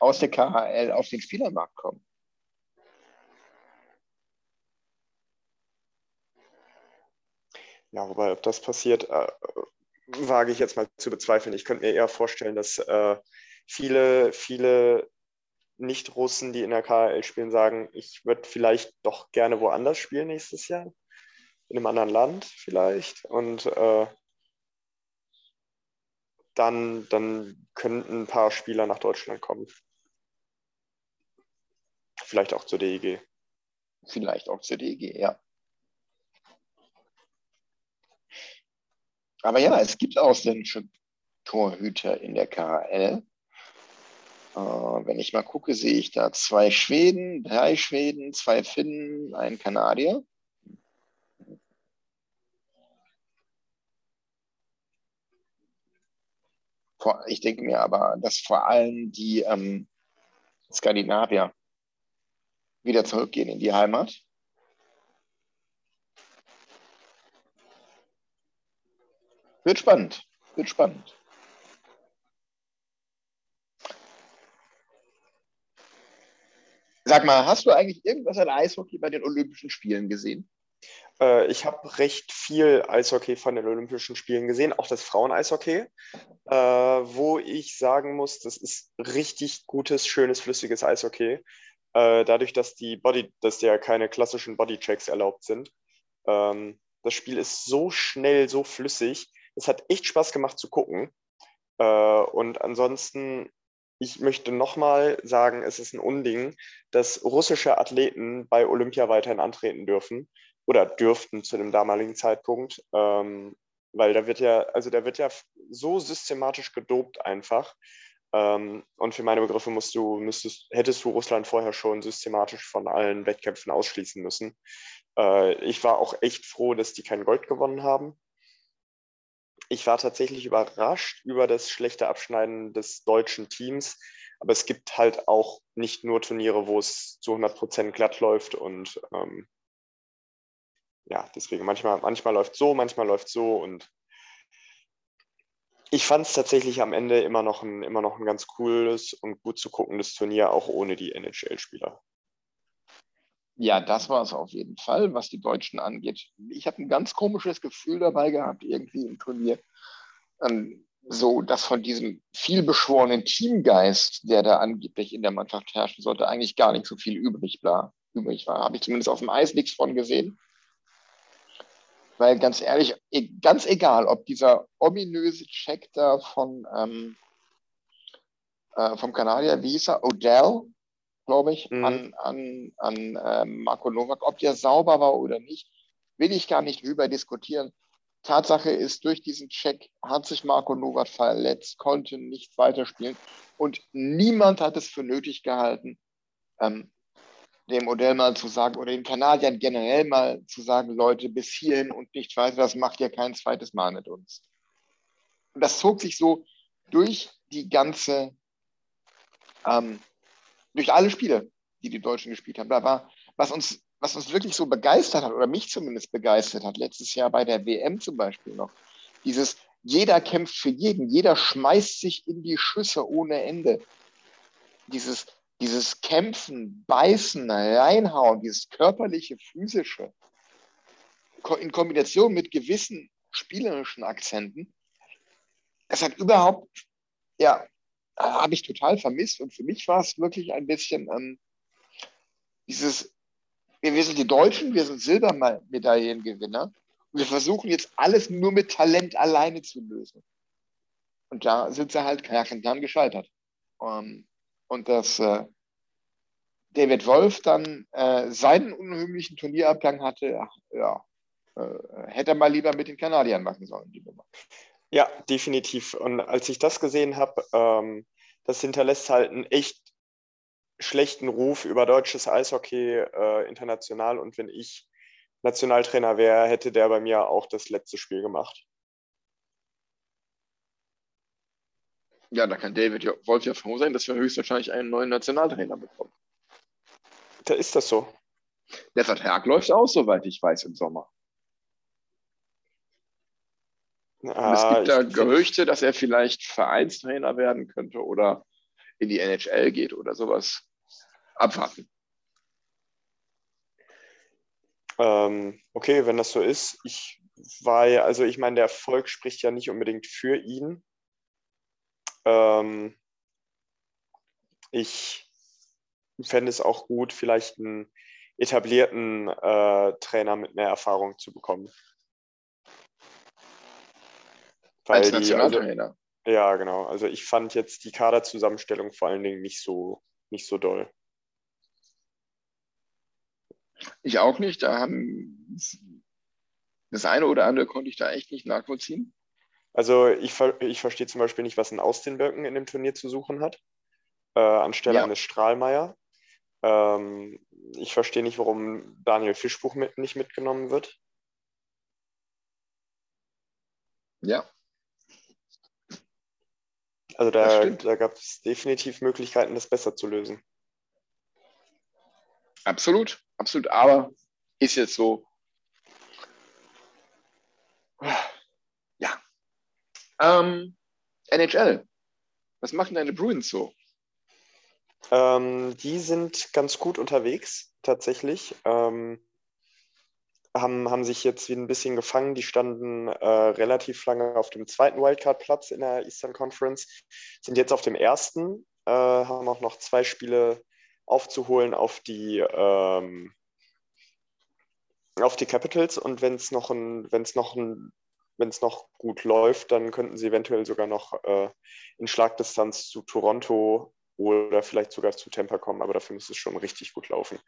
aus der KHL auf den Spielermarkt kommen. Ja, wobei, ob das passiert, äh, wage ich jetzt mal zu bezweifeln. Ich könnte mir eher vorstellen, dass äh, viele, viele Nicht-Russen, die in der KHL spielen, sagen, ich würde vielleicht doch gerne woanders spielen nächstes Jahr. In einem anderen Land vielleicht. Und äh, dann, dann könnten ein paar Spieler nach Deutschland kommen. Vielleicht auch zur DEG. Vielleicht auch zur DEG, ja. Aber ja, es gibt ausländische Torhüter in der KHL. Äh, wenn ich mal gucke, sehe ich da zwei Schweden, drei Schweden, zwei Finnen, einen Kanadier. Ich denke mir aber, dass vor allem die ähm, Skandinavier wieder zurückgehen in die Heimat. Wird spannend. Wird spannend. Sag mal, hast du eigentlich irgendwas an Eishockey bei den Olympischen Spielen gesehen? Äh, ich habe recht viel Eishockey von den Olympischen Spielen gesehen, auch das Frauen-Eishockey, äh, wo ich sagen muss, das ist richtig gutes, schönes, flüssiges Eishockey. Äh, dadurch, dass die Body, dass ja keine klassischen Bodychecks erlaubt sind. Ähm, das Spiel ist so schnell, so flüssig. Es hat echt Spaß gemacht zu gucken. Äh, und ansonsten, ich möchte nochmal sagen, es ist ein Unding, dass russische Athleten bei Olympia weiterhin antreten dürfen oder dürften zu dem damaligen Zeitpunkt. Ähm, weil da wird ja, also da wird ja so systematisch gedopt einfach. Ähm, und für meine Begriffe musst du, müsstest, hättest du Russland vorher schon systematisch von allen Wettkämpfen ausschließen müssen. Äh, ich war auch echt froh, dass die kein Gold gewonnen haben ich war tatsächlich überrascht über das schlechte Abschneiden des deutschen Teams. Aber es gibt halt auch nicht nur Turniere, wo es zu 100 Prozent glatt läuft. Und ähm, ja, deswegen manchmal, manchmal läuft so, manchmal läuft so. Und ich fand es tatsächlich am Ende immer noch, ein, immer noch ein ganz cooles und gut zu guckendes Turnier, auch ohne die NHL-Spieler. Ja, das war es auf jeden Fall, was die Deutschen angeht. Ich habe ein ganz komisches Gefühl dabei gehabt, irgendwie im Turnier. Ähm, so, dass von diesem vielbeschworenen Teamgeist, der da angeblich in der Mannschaft herrschen sollte, eigentlich gar nicht so viel übrig war. Übrig war. Habe ich zumindest auf dem Eis nichts von gesehen. Weil ganz ehrlich, e, ganz egal, ob dieser ominöse Check da von ähm, äh, vom Kanadier, wie hieß er, Odell, glaube ich, mhm. an, an, an äh, Marco Novak. Ob der sauber war oder nicht, will ich gar nicht drüber diskutieren. Tatsache ist, durch diesen Check hat sich Marco Novak verletzt, konnte nicht weiterspielen und niemand hat es für nötig gehalten, ähm, dem Modell mal zu sagen oder den Kanadiern generell mal zu sagen, Leute, bis hierhin und nicht weiter, das macht ihr kein zweites Mal mit uns. Und das zog sich so durch die ganze ähm, durch alle Spiele, die die Deutschen gespielt haben. Da war, was uns, was uns wirklich so begeistert hat, oder mich zumindest begeistert hat, letztes Jahr bei der WM zum Beispiel noch, dieses jeder kämpft für jeden, jeder schmeißt sich in die Schüsse ohne Ende. Dieses, dieses Kämpfen, Beißen, Reinhauen, dieses körperliche, physische, in Kombination mit gewissen spielerischen Akzenten, es hat überhaupt, ja, habe ich total vermisst. Und für mich war es wirklich ein bisschen ähm, dieses wir, wir sind die Deutschen, wir sind Silbermedaillengewinner und wir versuchen jetzt alles nur mit Talent alleine zu lösen. Und da sind sie halt dann gescheitert. Um, und dass äh, David Wolf dann äh, seinen unheimlichen Turnierabgang hatte, ja, äh, hätte er mal lieber mit den Kanadiern machen sollen, die Nummer. Ja, definitiv. Und als ich das gesehen habe, ähm, das hinterlässt halt einen echt schlechten Ruf über deutsches Eishockey äh, international. Und wenn ich Nationaltrainer wäre, hätte der bei mir auch das letzte Spiel gemacht. Ja, da kann David Wolf ja froh sein, dass wir höchstwahrscheinlich einen neuen Nationaltrainer bekommen. Da ist das so. Der Vertrag läuft aus, soweit ich weiß, im Sommer. Ah, es gibt da Gerüchte, dass er vielleicht Vereinstrainer werden könnte oder in die NHL geht oder sowas. Abwarten. Ähm, okay, wenn das so ist. Ich war ja, also ich meine, der Erfolg spricht ja nicht unbedingt für ihn. Ähm, ich fände es auch gut, vielleicht einen etablierten äh, Trainer mit mehr Erfahrung zu bekommen. Weil Als Nationaltrainer. Also, ja, genau. Also ich fand jetzt die Kaderzusammenstellung vor allen Dingen nicht so, nicht so doll. Ich auch nicht. Da haben das eine oder andere konnte ich da echt nicht nachvollziehen. Also ich, ich verstehe zum Beispiel nicht, was ein Austin Birken in dem Turnier zu suchen hat, äh, anstelle ja. eines Strahlmeier. Ähm, ich verstehe nicht, warum Daniel Fischbuch mit, nicht mitgenommen wird. Ja. Also da, da gab es definitiv Möglichkeiten, das besser zu lösen. Absolut, absolut. Aber ist jetzt so. Ja. Ähm, NHL. Was machen deine Bruins so? Ähm, die sind ganz gut unterwegs, tatsächlich. Ähm, haben, haben sich jetzt wieder ein bisschen gefangen. Die standen äh, relativ lange auf dem zweiten Wildcard-Platz in der Eastern Conference, sind jetzt auf dem ersten, äh, haben auch noch zwei Spiele aufzuholen auf die, ähm, auf die Capitals und wenn es noch noch noch gut läuft, dann könnten sie eventuell sogar noch äh, in Schlagdistanz zu Toronto oder vielleicht sogar zu Tampa kommen, aber dafür müsste es schon richtig gut laufen.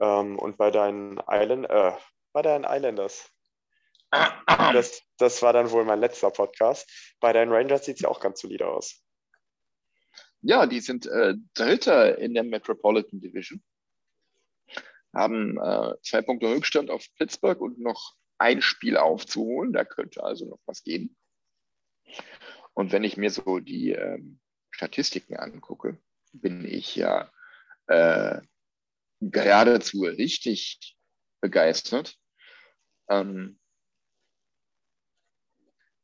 Ähm, und bei deinen Island, äh, bei deinen Islanders, das, das war dann wohl mein letzter Podcast. Bei deinen Rangers sieht es ja auch ganz solide aus. Ja, die sind äh, Dritter in der Metropolitan Division, haben äh, zwei Punkte Rückstand auf Pittsburgh und noch ein Spiel aufzuholen. Da könnte also noch was gehen. Und wenn ich mir so die ähm, Statistiken angucke, bin ich ja äh, geradezu richtig begeistert. Ähm,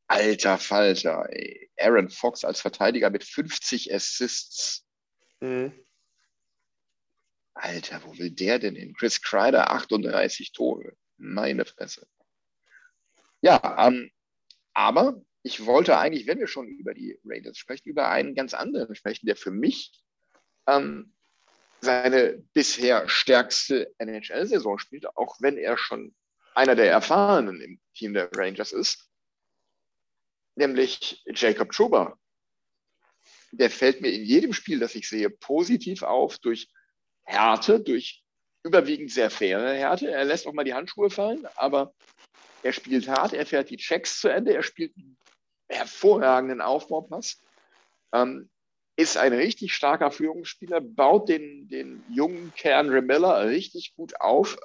alter Falter, ey. Aaron Fox als Verteidiger mit 50 Assists. Mhm. Alter, wo will der denn hin? Chris Kreider, 38 Tore. Meine Fresse. Ja, ähm, aber ich wollte eigentlich, wenn wir schon über die Raiders sprechen, über einen ganz anderen sprechen, der für mich ähm, seine bisher stärkste NHL-Saison spielt, auch wenn er schon einer der Erfahrenen im Team der Rangers ist, nämlich Jacob Truber. Der fällt mir in jedem Spiel, das ich sehe, positiv auf durch Härte, durch überwiegend sehr faire Härte. Er lässt auch mal die Handschuhe fallen, aber er spielt hart, er fährt die Checks zu Ende, er spielt hervorragenden Aufbaupass. Ähm, ist ein richtig starker Führungsspieler, baut den, den jungen Kern Remella richtig gut auf.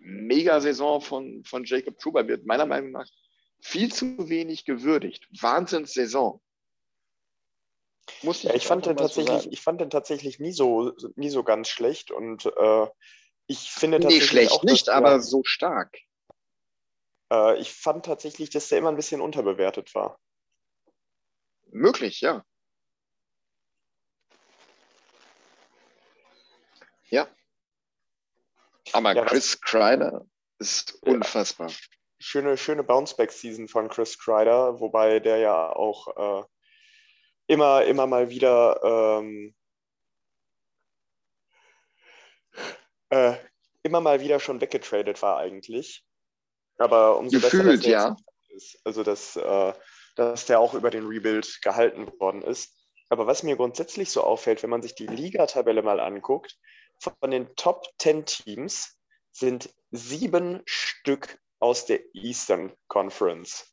Mega-Saison von, von Jacob Truber wird meiner Meinung nach viel zu wenig gewürdigt. Wahnsinns-Saison. ich, ja, ich, fand den tatsächlich, ich fand den tatsächlich nie so, nie so ganz schlecht und äh, ich finde tatsächlich. Nee, schlecht auch, nicht, aber so stark. Äh, ich fand tatsächlich, dass der immer ein bisschen unterbewertet war. Möglich, ja. Ja. Aber ja, Chris Kreider ist unfassbar. Ja. Schöne, schöne Bounceback-Season von Chris Kreider, wobei der ja auch äh, immer, immer mal wieder ähm, äh, immer mal wieder schon weggetradet war eigentlich. Aber umso Gefühlt, besser, ja. ist. Also, dass, äh, dass der auch über den Rebuild gehalten worden ist. Aber was mir grundsätzlich so auffällt, wenn man sich die Liga-Tabelle mal anguckt, von den Top 10 Teams sind sieben Stück aus der Eastern Conference.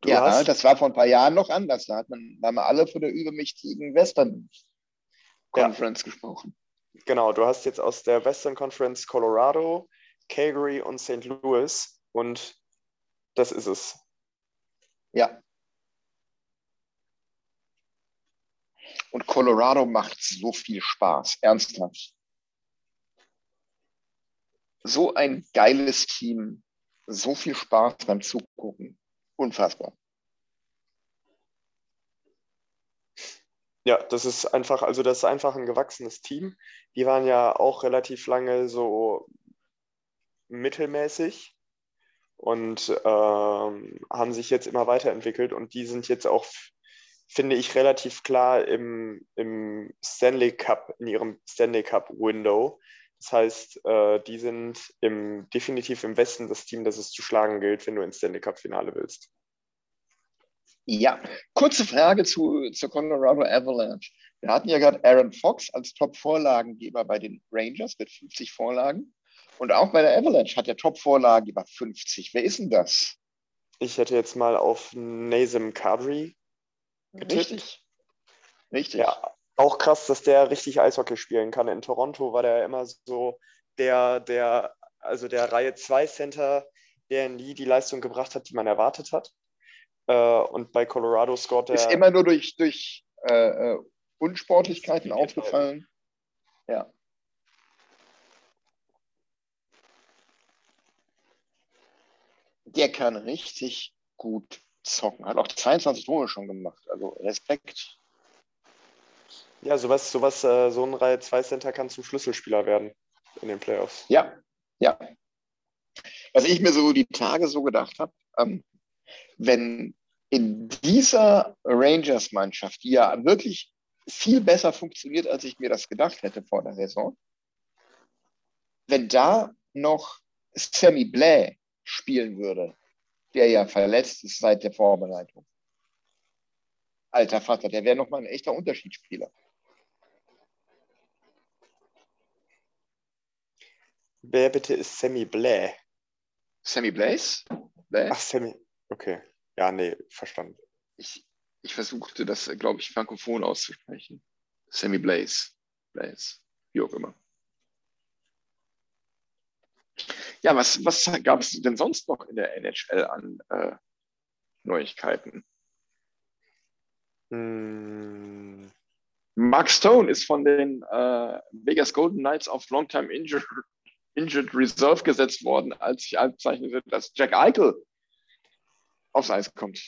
Du ja, hast- das war vor ein paar Jahren noch anders. Da hat man, da haben wir alle von der übermächtigen Western Conference gesprochen. Genau, du hast jetzt aus der Western Conference Colorado, Calgary und St. Louis und das ist es. Ja. Und Colorado macht so viel Spaß, ernsthaft. So ein geiles Team, so viel Spaß beim Zugucken. Unfassbar. Ja, das ist einfach, also das ist einfach ein gewachsenes Team. Die waren ja auch relativ lange so mittelmäßig und ähm, haben sich jetzt immer weiterentwickelt und die sind jetzt auch, finde ich, relativ klar im, im Stanley Cup, in ihrem Stanley Cup Window. Das heißt, äh, die sind im, definitiv im Westen das Team, das es zu schlagen gilt, wenn du ins Stanley Cup Finale willst. Ja, kurze Frage zu, zur Colorado Avalanche. Wir hatten ja gerade Aaron Fox als Top-Vorlagengeber bei den Rangers mit 50 Vorlagen. Und auch bei der Avalanche hat der Top-Vorlagengeber 50. Wer ist denn das? Ich hätte jetzt mal auf Nazem Kadri getippt. Richtig. Richtig. Ja, auch krass, dass der richtig Eishockey spielen kann. In Toronto war der immer so der, der, also der Reihe 2 Center, der nie die Leistung gebracht hat, die man erwartet hat. Äh, und bei Colorado scored er. Ist immer nur durch, durch äh, äh, Unsportlichkeiten aufgefallen. Ja. Der kann richtig gut zocken. Hat auch 22 Tore schon gemacht. Also Respekt. Ja, sowas, sowas, äh, so ein Reihe 2 Center kann zum Schlüsselspieler werden in den Playoffs. Ja, ja. Was ich mir so die Tage so gedacht habe, ähm, wenn in dieser Rangers-Mannschaft, die ja wirklich viel besser funktioniert, als ich mir das gedacht hätte vor der Saison, wenn da noch Sammy Blais spielen würde, der ja verletzt ist seit der Vorbereitung. Alter Vater, der wäre nochmal ein echter Unterschiedsspieler. Wer bitte ist Sammy Blais? Sammy Blaze? Blais? Ach, Sammy. Okay. Ja, nee, verstanden. Ich, ich versuchte das, glaube ich, frankophon auszusprechen. Sammy Blaze. Blaze. Wie auch immer. Ja, was, was gab es denn sonst noch in der NHL an äh, Neuigkeiten? Hm, Mark Stone ist von den äh, Vegas Golden Knights auf Longtime Injured, Injured Reserve gesetzt worden, als sich abzeichnete, dass Jack Eichel aufs Eis kommt.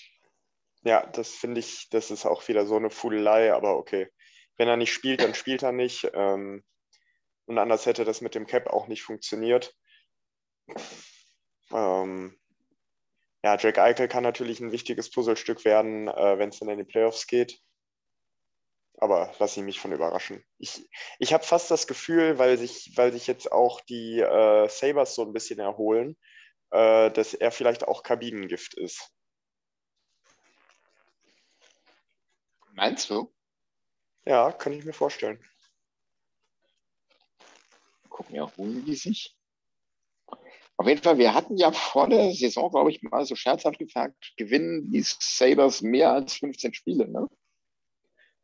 ja, das finde ich, das ist auch wieder so eine Fudelei, aber okay. Wenn er nicht spielt, dann spielt er nicht. Ähm, und anders hätte das mit dem Cap auch nicht funktioniert. Ähm, ja, Jack Eichel kann natürlich ein wichtiges Puzzlestück werden, äh, wenn es dann in die Playoffs geht. Aber lasse ich mich von überraschen. Ich, ich habe fast das Gefühl, weil sich, weil sich jetzt auch die äh, Sabres so ein bisschen erholen, äh, dass er vielleicht auch Kabinengift ist. Meinst du? Ja, kann ich mir vorstellen. Gucken ja, holen die sich. Auf jeden Fall, wir hatten ja vor der Saison, glaube ich, mal so scherzhaft gefragt, gewinnen die Sabres mehr als 15 Spiele, ne?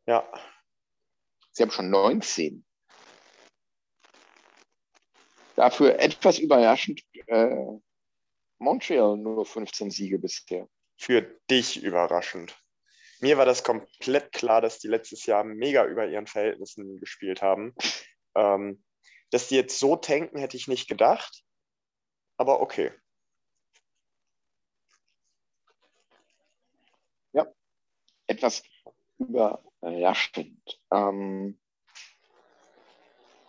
Ja, Sie haben schon 19. Dafür etwas überraschend äh, Montreal nur 15 Siege bisher. für dich überraschend. Mir war das komplett klar, dass die letztes Jahr mega über ihren Verhältnissen gespielt haben. Ähm, dass die jetzt so tanken, hätte ich nicht gedacht. Aber okay. Etwas überraschend. Ähm,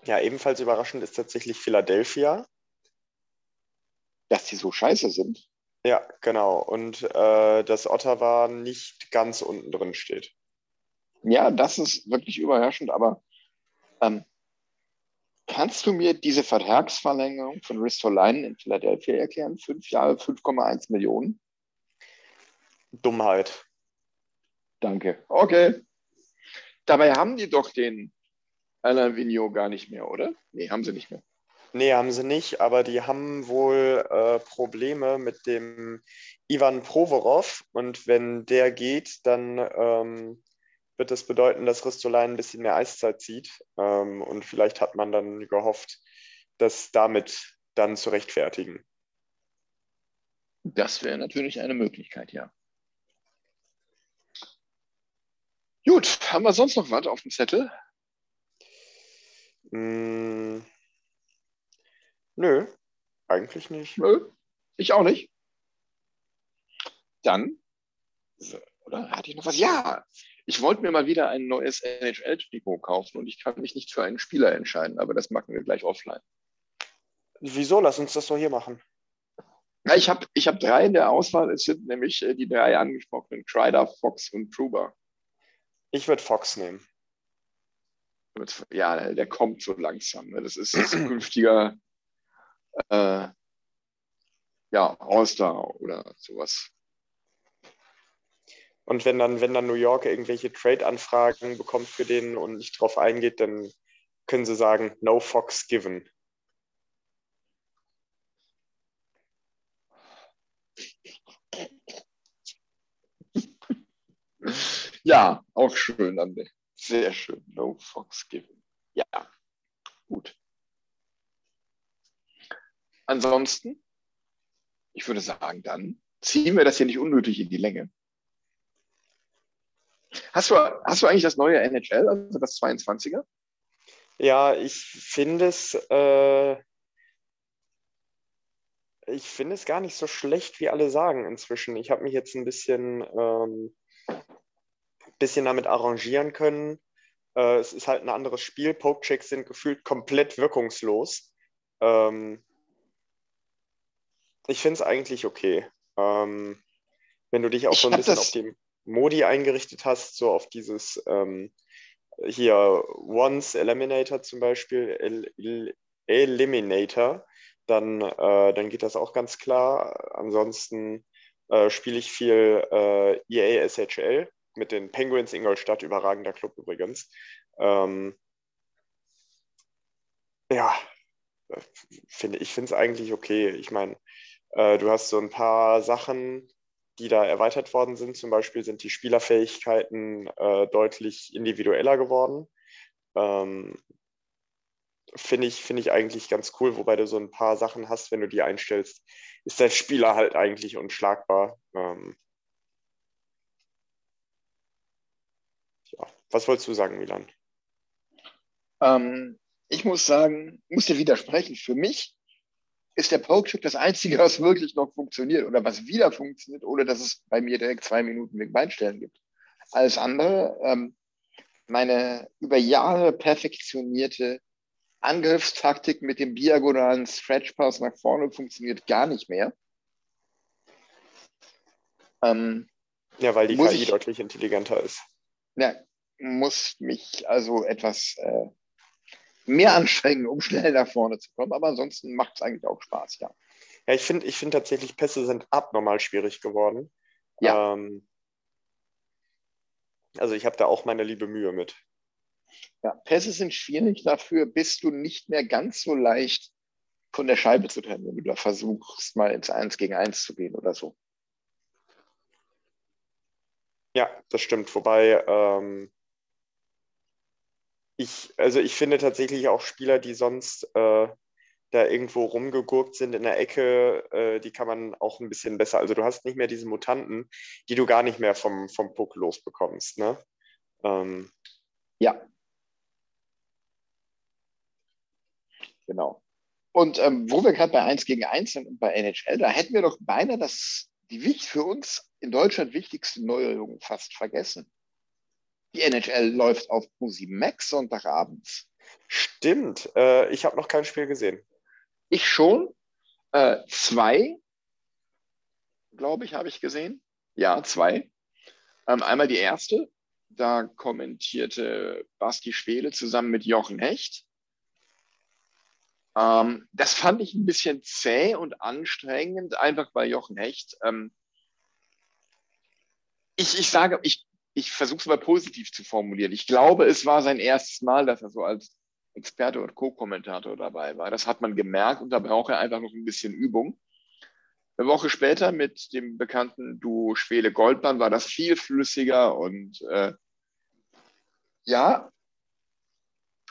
Ja, ebenfalls überraschend ist tatsächlich Philadelphia. dass die so scheiße sind. Ja, genau. Und äh, dass Ottawa nicht ganz unten drin steht. Ja, das ist wirklich überraschend, aber ähm, Kannst du mir diese Vertragsverlängerung von Ristolainen in Philadelphia erklären? Fünf Jahre, 5,1 Millionen. Dummheit. Danke. Okay. Dabei haben die doch den Alain Vigneault gar nicht mehr, oder? Nee, haben sie nicht mehr. Nee, haben sie nicht, aber die haben wohl äh, Probleme mit dem Ivan Provorov und wenn der geht, dann ähm, wird das bedeuten, dass Ristolainen ein bisschen mehr Eiszeit zieht ähm, und vielleicht hat man dann gehofft, das damit dann zu rechtfertigen. Das wäre natürlich eine Möglichkeit, ja. Gut, haben wir sonst noch was auf dem Zettel? Mm, nö, eigentlich nicht. Nö, ich auch nicht. Dann, oder hatte ich noch was? Ja, ich wollte mir mal wieder ein neues NHL-Trikot kaufen und ich kann mich nicht für einen Spieler entscheiden, aber das machen wir gleich offline. Wieso? Lass uns das doch hier machen. Ja, ich habe ich hab drei in der Auswahl. Es sind nämlich äh, die drei angesprochenen: Kreider, Fox und Truber. Ich würde Fox nehmen. Ja, der kommt so langsam. Ne? Das ist zukünftiger äh, ja, All-Star oder sowas. Und wenn dann, wenn dann New York irgendwelche Trade-Anfragen bekommt für den und nicht drauf eingeht, dann können sie sagen, no Fox given. Ja, auch schön, André. Sehr schön. No Fox given. Ja, gut. Ansonsten, ich würde sagen, dann ziehen wir das hier nicht unnötig in die Länge. Hast du, hast du eigentlich das neue NHL, also das 22er? Ja, ich finde es, äh, ich finde es gar nicht so schlecht, wie alle sagen inzwischen. Ich habe mich jetzt ein bisschen, ähm, bisschen damit arrangieren können. Äh, es ist halt ein anderes Spiel. Poke-Checks sind gefühlt komplett wirkungslos. Ähm, ich finde es eigentlich okay. Ähm, wenn du dich auch Ich so ein bisschen das- auf die Modi eingerichtet hast, so auf dieses ähm, hier Once Eliminator zum Beispiel, El El Eliminator, dann, äh, dann geht das auch ganz klar. Ansonsten äh, spiele ich viel äh, EA SHL mit den Penguins Ingolstadt, überragender Club übrigens. Ähm, ja, äh, finde, ich finde es eigentlich okay. Ich meine, äh, du hast so ein paar Sachen, die da erweitert worden sind. Zum Beispiel sind die Spielerfähigkeiten äh, deutlich individueller geworden. Ähm, finde ich, finde ich eigentlich ganz cool, wobei du so ein paar Sachen hast, wenn du die einstellst, ist der Spieler halt eigentlich unschlagbar. Ähm, ja, was wolltest du sagen, Milan? Ähm, ich muss sagen, muss dir widersprechen. Für mich ist der Pokecheck das Einzige, was wirklich noch funktioniert oder was wieder funktioniert, ohne dass es bei mir direkt zwei Minuten wegen Beinstellen gibt. Alles andere, ähm, meine über Jahre perfektionierte Angriffstaktik mit dem diagonalen Stretch Pass nach vorne funktioniert gar nicht mehr. Ähm, Ja, weil die KI ich- deutlich intelligenter ist. ja, muss mich also etwas äh, mehr anstrengen, um schnell nach vorne zu kommen. Aber ansonsten macht es eigentlich auch Spaß, ja. Ja, ich finde ich find tatsächlich, Pässe sind abnormal schwierig geworden. Ja. Ähm, also ich habe da auch meine liebe Mühe mit. Ja, Pässe sind schwierig, dafür bist du nicht mehr ganz so leicht von der Scheibe zu trennen, wenn du da versuchst, mal ins 1 gegen 1 zu gehen oder so. Ja, das stimmt. Wobei ähm, ich, also ich finde tatsächlich auch Spieler, die sonst äh, da irgendwo rumgegurkt sind in der Ecke, äh, die kann man auch ein bisschen besser. Also du hast nicht mehr diese Mutanten, die du gar nicht mehr vom, vom Puck losbekommst. Ne? Ähm, Ja. Genau. Und ähm, wo wir gerade bei 1 gegen 1 sind und bei NHL, da hätten wir doch beinahe das, die für uns in Deutschland wichtigste Neuerung fast vergessen. Die NHL läuft auf Pro7 Max Sonntagabends. stimmt. Äh, ich habe noch kein Spiel gesehen. Ich schon. Äh, zwei, glaube ich, habe ich gesehen. Ja, zwei. Ähm, einmal die erste. Da kommentierte Basti Schwele zusammen mit Jochen Hecht. Ähm, das fand ich ein bisschen zäh und anstrengend, einfach bei Jochen Hecht. Ähm, ich, ich sage, ich, ich versuche es mal positiv zu formulieren. Ich glaube, es war sein erstes Mal, dass er so als Experte und Co-Kommentator dabei war. Das hat man gemerkt und da braucht er einfach noch ein bisschen Übung. Eine Woche später mit dem bekannten Duo Schwele Goldmann war das viel flüssiger und äh, ja,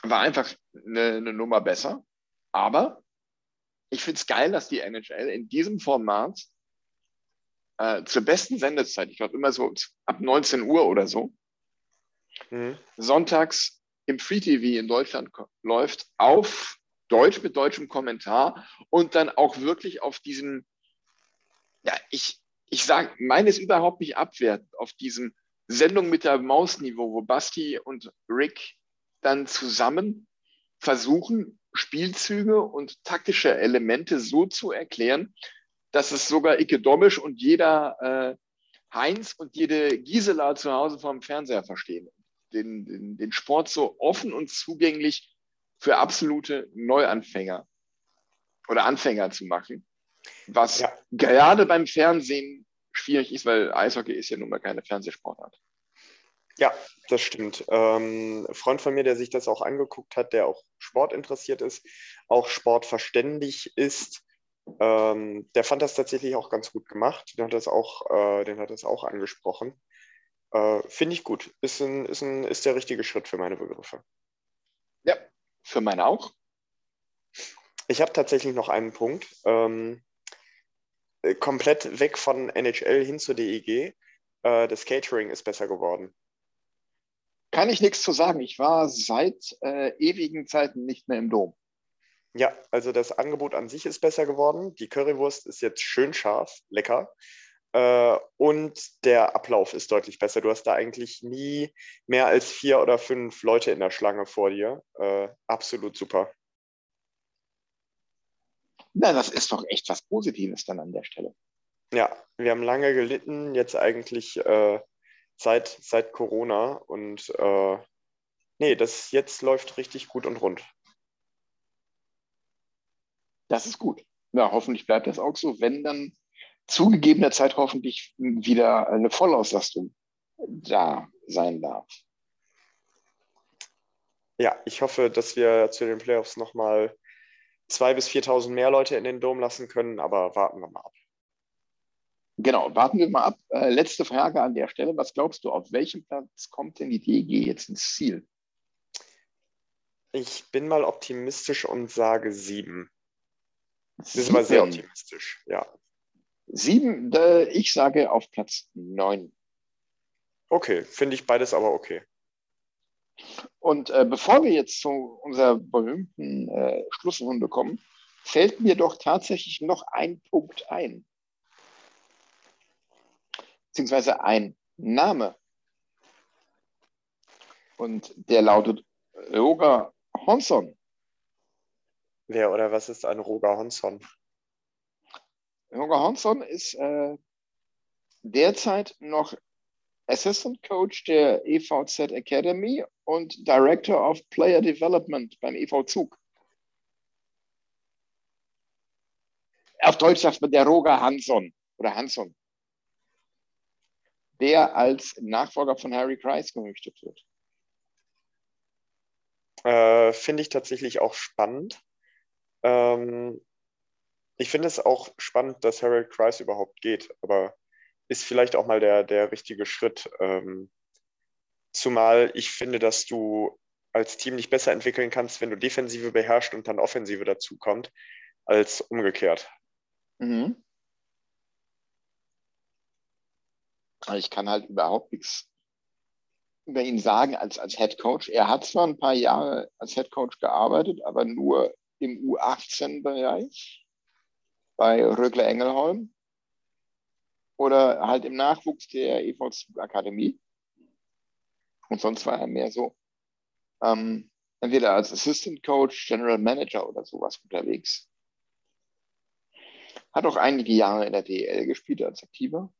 war einfach eine, eine Nummer besser. Aber ich finde es geil, dass die NHL in diesem Format äh, zur besten Sendezeit, ich glaube immer so ab 19 Uhr oder so, mhm. sonntags im Free TV in Deutschland läuft, auf Deutsch mit deutschem Kommentar und dann auch wirklich auf diesem, ja, ich, ich sage, meine ist überhaupt nicht abwertend, auf diesem Sendung mit der Mausniveau, wo Basti und Rick dann zusammen versuchen, Spielzüge und taktische Elemente so zu erklären, dass es sogar Icke Domisch und jeder äh, Heinz und jede Gisela zu Hause vom Fernseher verstehen. Den, den, den Sport so offen und zugänglich für absolute Neuanfänger oder Anfänger zu machen. Was ja. gerade beim Fernsehen schwierig ist, weil Eishockey ist ja nun mal keine Fernsehsportart. Ja, das stimmt. Ähm, ein Freund von mir, der sich das auch angeguckt hat, der auch Sport interessiert ist, auch sportverständig ist, ähm, der fand das tatsächlich auch ganz gut gemacht. Den hat das auch, äh, den hat das auch angesprochen. Äh, Finde ich gut. Ist, ein, ist, ein, ist der richtige Schritt für meine Begriffe. Ja, für meine auch. Ich habe tatsächlich noch einen Punkt. Ähm, äh, komplett weg von NHL hin zur DEG. Äh, das Catering ist besser geworden. Kann ich nichts zu sagen. Ich war seit äh, ewigen Zeiten nicht mehr im Dom. Ja, also das Angebot an sich ist besser geworden. Die Currywurst ist jetzt schön scharf, lecker. Äh, und der Ablauf ist deutlich besser. Du hast da eigentlich nie mehr als vier oder fünf Leute in der Schlange vor dir. Äh, absolut super. Na, das ist doch echt was Positives dann an der Stelle. Ja, wir haben lange gelitten, jetzt eigentlich äh, seit, seit Corona. Und äh, nee, das jetzt läuft richtig gut und rund. Das ist gut. Ja, hoffentlich bleibt das auch so, wenn dann zugegebener Zeit hoffentlich wieder eine Vollauslastung da sein darf. Ja, ich hoffe, dass wir zu den Playoffs nochmal 2.000 bis 4.000 mehr Leute in den Dom lassen können, aber warten wir mal ab. Genau, warten wir mal ab. Äh, letzte Frage an der Stelle. Was glaubst du, auf welchem Platz kommt denn die DEG jetzt ins Ziel? Ich bin mal optimistisch und sage sieben. Das ist aber sehr optimistisch, ja. Sieben, ich sage auf Platz neun. Okay, finde ich beides aber okay. Und äh, bevor wir jetzt zu unserer berühmten äh, Schlussrunde kommen, fällt mir doch tatsächlich noch ein Punkt ein beziehungsweise ein Name. Und der lautet Roger Honson. Wer oder was ist ein Roger Honson? Roger Honson ist äh, derzeit noch Assistant Coach der EVZ Academy und Director of Player Development beim EV Zug. Auf Deutsch sagt man der Roger Hansson oder Hansson der als Nachfolger von Harry Kreis gerüchtet wird? Äh, finde ich tatsächlich auch spannend. Ähm, ich finde es auch spannend, dass Harold Kreis überhaupt geht, aber ist vielleicht auch mal der, der richtige Schritt. Ähm, zumal ich finde, dass du als Team nicht besser entwickeln kannst, wenn du Defensive beherrschst und dann Offensive dazukommt, als umgekehrt. Mhm. ich kann halt überhaupt nichts über ihn sagen als, als Head Coach. Er hat zwar ein paar Jahre als Head Coach gearbeitet, aber nur im U18-Bereich bei Rögle Engelholm oder halt im Nachwuchs der EV Akademie. Und sonst war er mehr so ähm, entweder als Assistant Coach, General Manager oder sowas unterwegs. Hat auch einige Jahre in der DL gespielt als Aktiver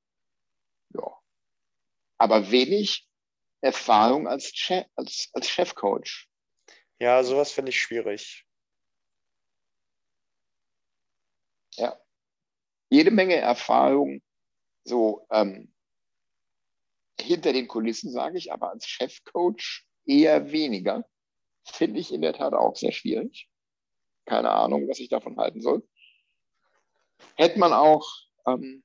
ja. Aber wenig Erfahrung als, Chef, als, als Chefcoach. Ja, sowas finde ich schwierig. Ja. Jede Menge Erfahrung, so ähm, hinter den Kulissen, sage ich, aber als Chefcoach eher weniger. Finde ich in der Tat auch sehr schwierig. Keine Ahnung, was ich davon halten soll. Hätte man auch, ähm,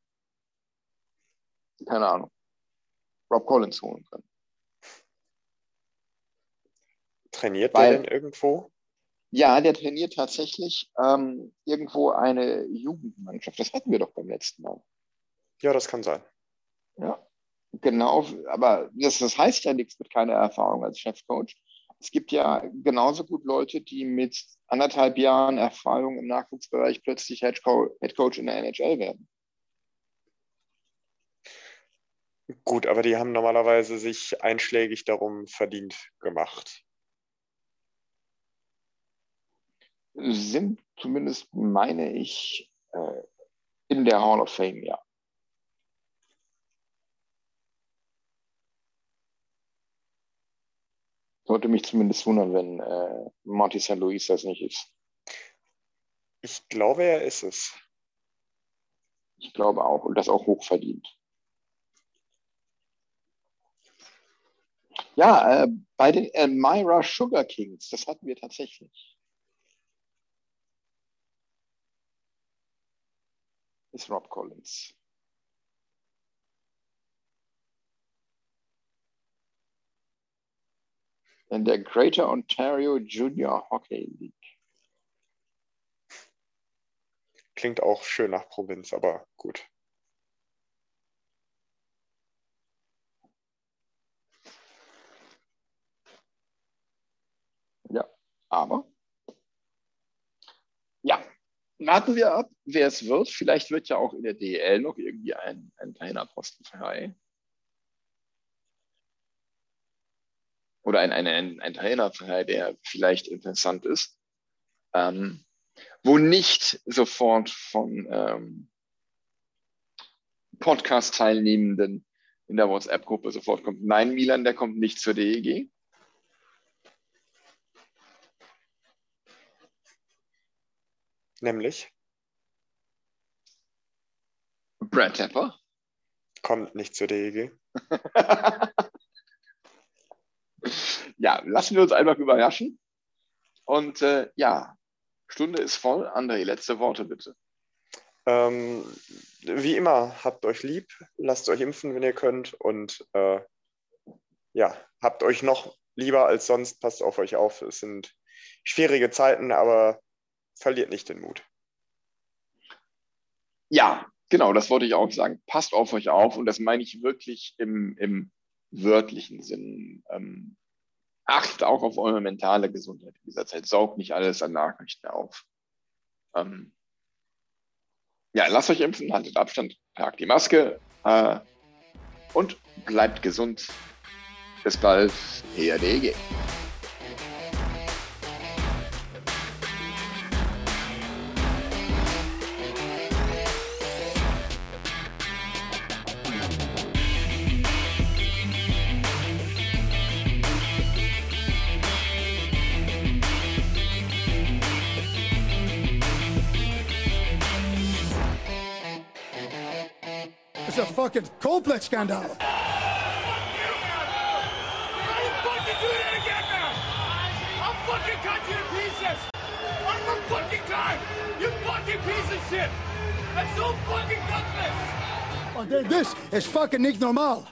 keine Ahnung, Rob Collins holen können. Trainiert Weil- der denn irgendwo? Ja, der trainiert tatsächlich ähm, irgendwo eine Jugendmannschaft. Das hatten wir doch beim letzten Mal. Ja, das kann sein. Ja, genau. Aber das, das heißt ja nichts mit keiner Erfahrung als Chefcoach. Es gibt ja genauso gut Leute, die mit anderthalb Jahren Erfahrung im Nachwuchsbereich plötzlich Headco Headcoach in der NHL werden. Gut, aber die haben normalerweise sich einschlägig darum verdient gemacht. Sind zumindest, meine ich, äh, in der Hall of Fame, ja. Sollte mich zumindest wundern, wenn äh, Monty St. Louis das nicht ist. Ich glaube, er ist es. Ich glaube auch. Und das auch hochverdient. Ja, äh, bei den Elmira Sugar Kings, das hatten wir tatsächlich. Ist Rob Collins. In der Greater Ontario Junior Hockey League. Klingt auch schön nach Provinz, aber gut. Aber ja, warten wir ab, wer es wird. Vielleicht wird ja auch in der DEL noch irgendwie ein, ein Trainerposten frei. Oder ein, ein, ein, ein Trainer frei, der vielleicht interessant ist. Ähm, wo nicht sofort von ähm, Podcast-Teilnehmenden in der WhatsApp-Gruppe sofort kommt. Nein, Milan, der kommt nicht zur DEG. Nämlich Brad Tepper. kommt nicht zur DEG. ja, lassen wir uns einfach überraschen. Und äh, ja, Stunde ist voll. André, letzte Worte bitte. Ähm, wie immer, habt euch lieb, lasst euch impfen, wenn ihr könnt und äh, ja, habt euch noch lieber als sonst, passt auf euch auf. Es sind schwierige Zeiten, aber verliert nicht den Mut. Ja, genau, das wollte ich auch sagen. Passt auf euch auf und das meine ich wirklich im, im wörtlichen Sinn. Ähm, achtet auch auf eure mentale Gesundheit in dieser Zeit. Saugt nicht alles an Nachrichten auf. Ähm, ja, lasst euch impfen, haltet Abstand, tragt die Maske äh, und bleibt gesund. Bis bald, ERDG. Coldplay scandal. Don't fucking do that again now! I'll fucking cut you to pieces! One more fucking time! You fucking piece of shit! That's so fucking gutless! Oh, This is fucking normal.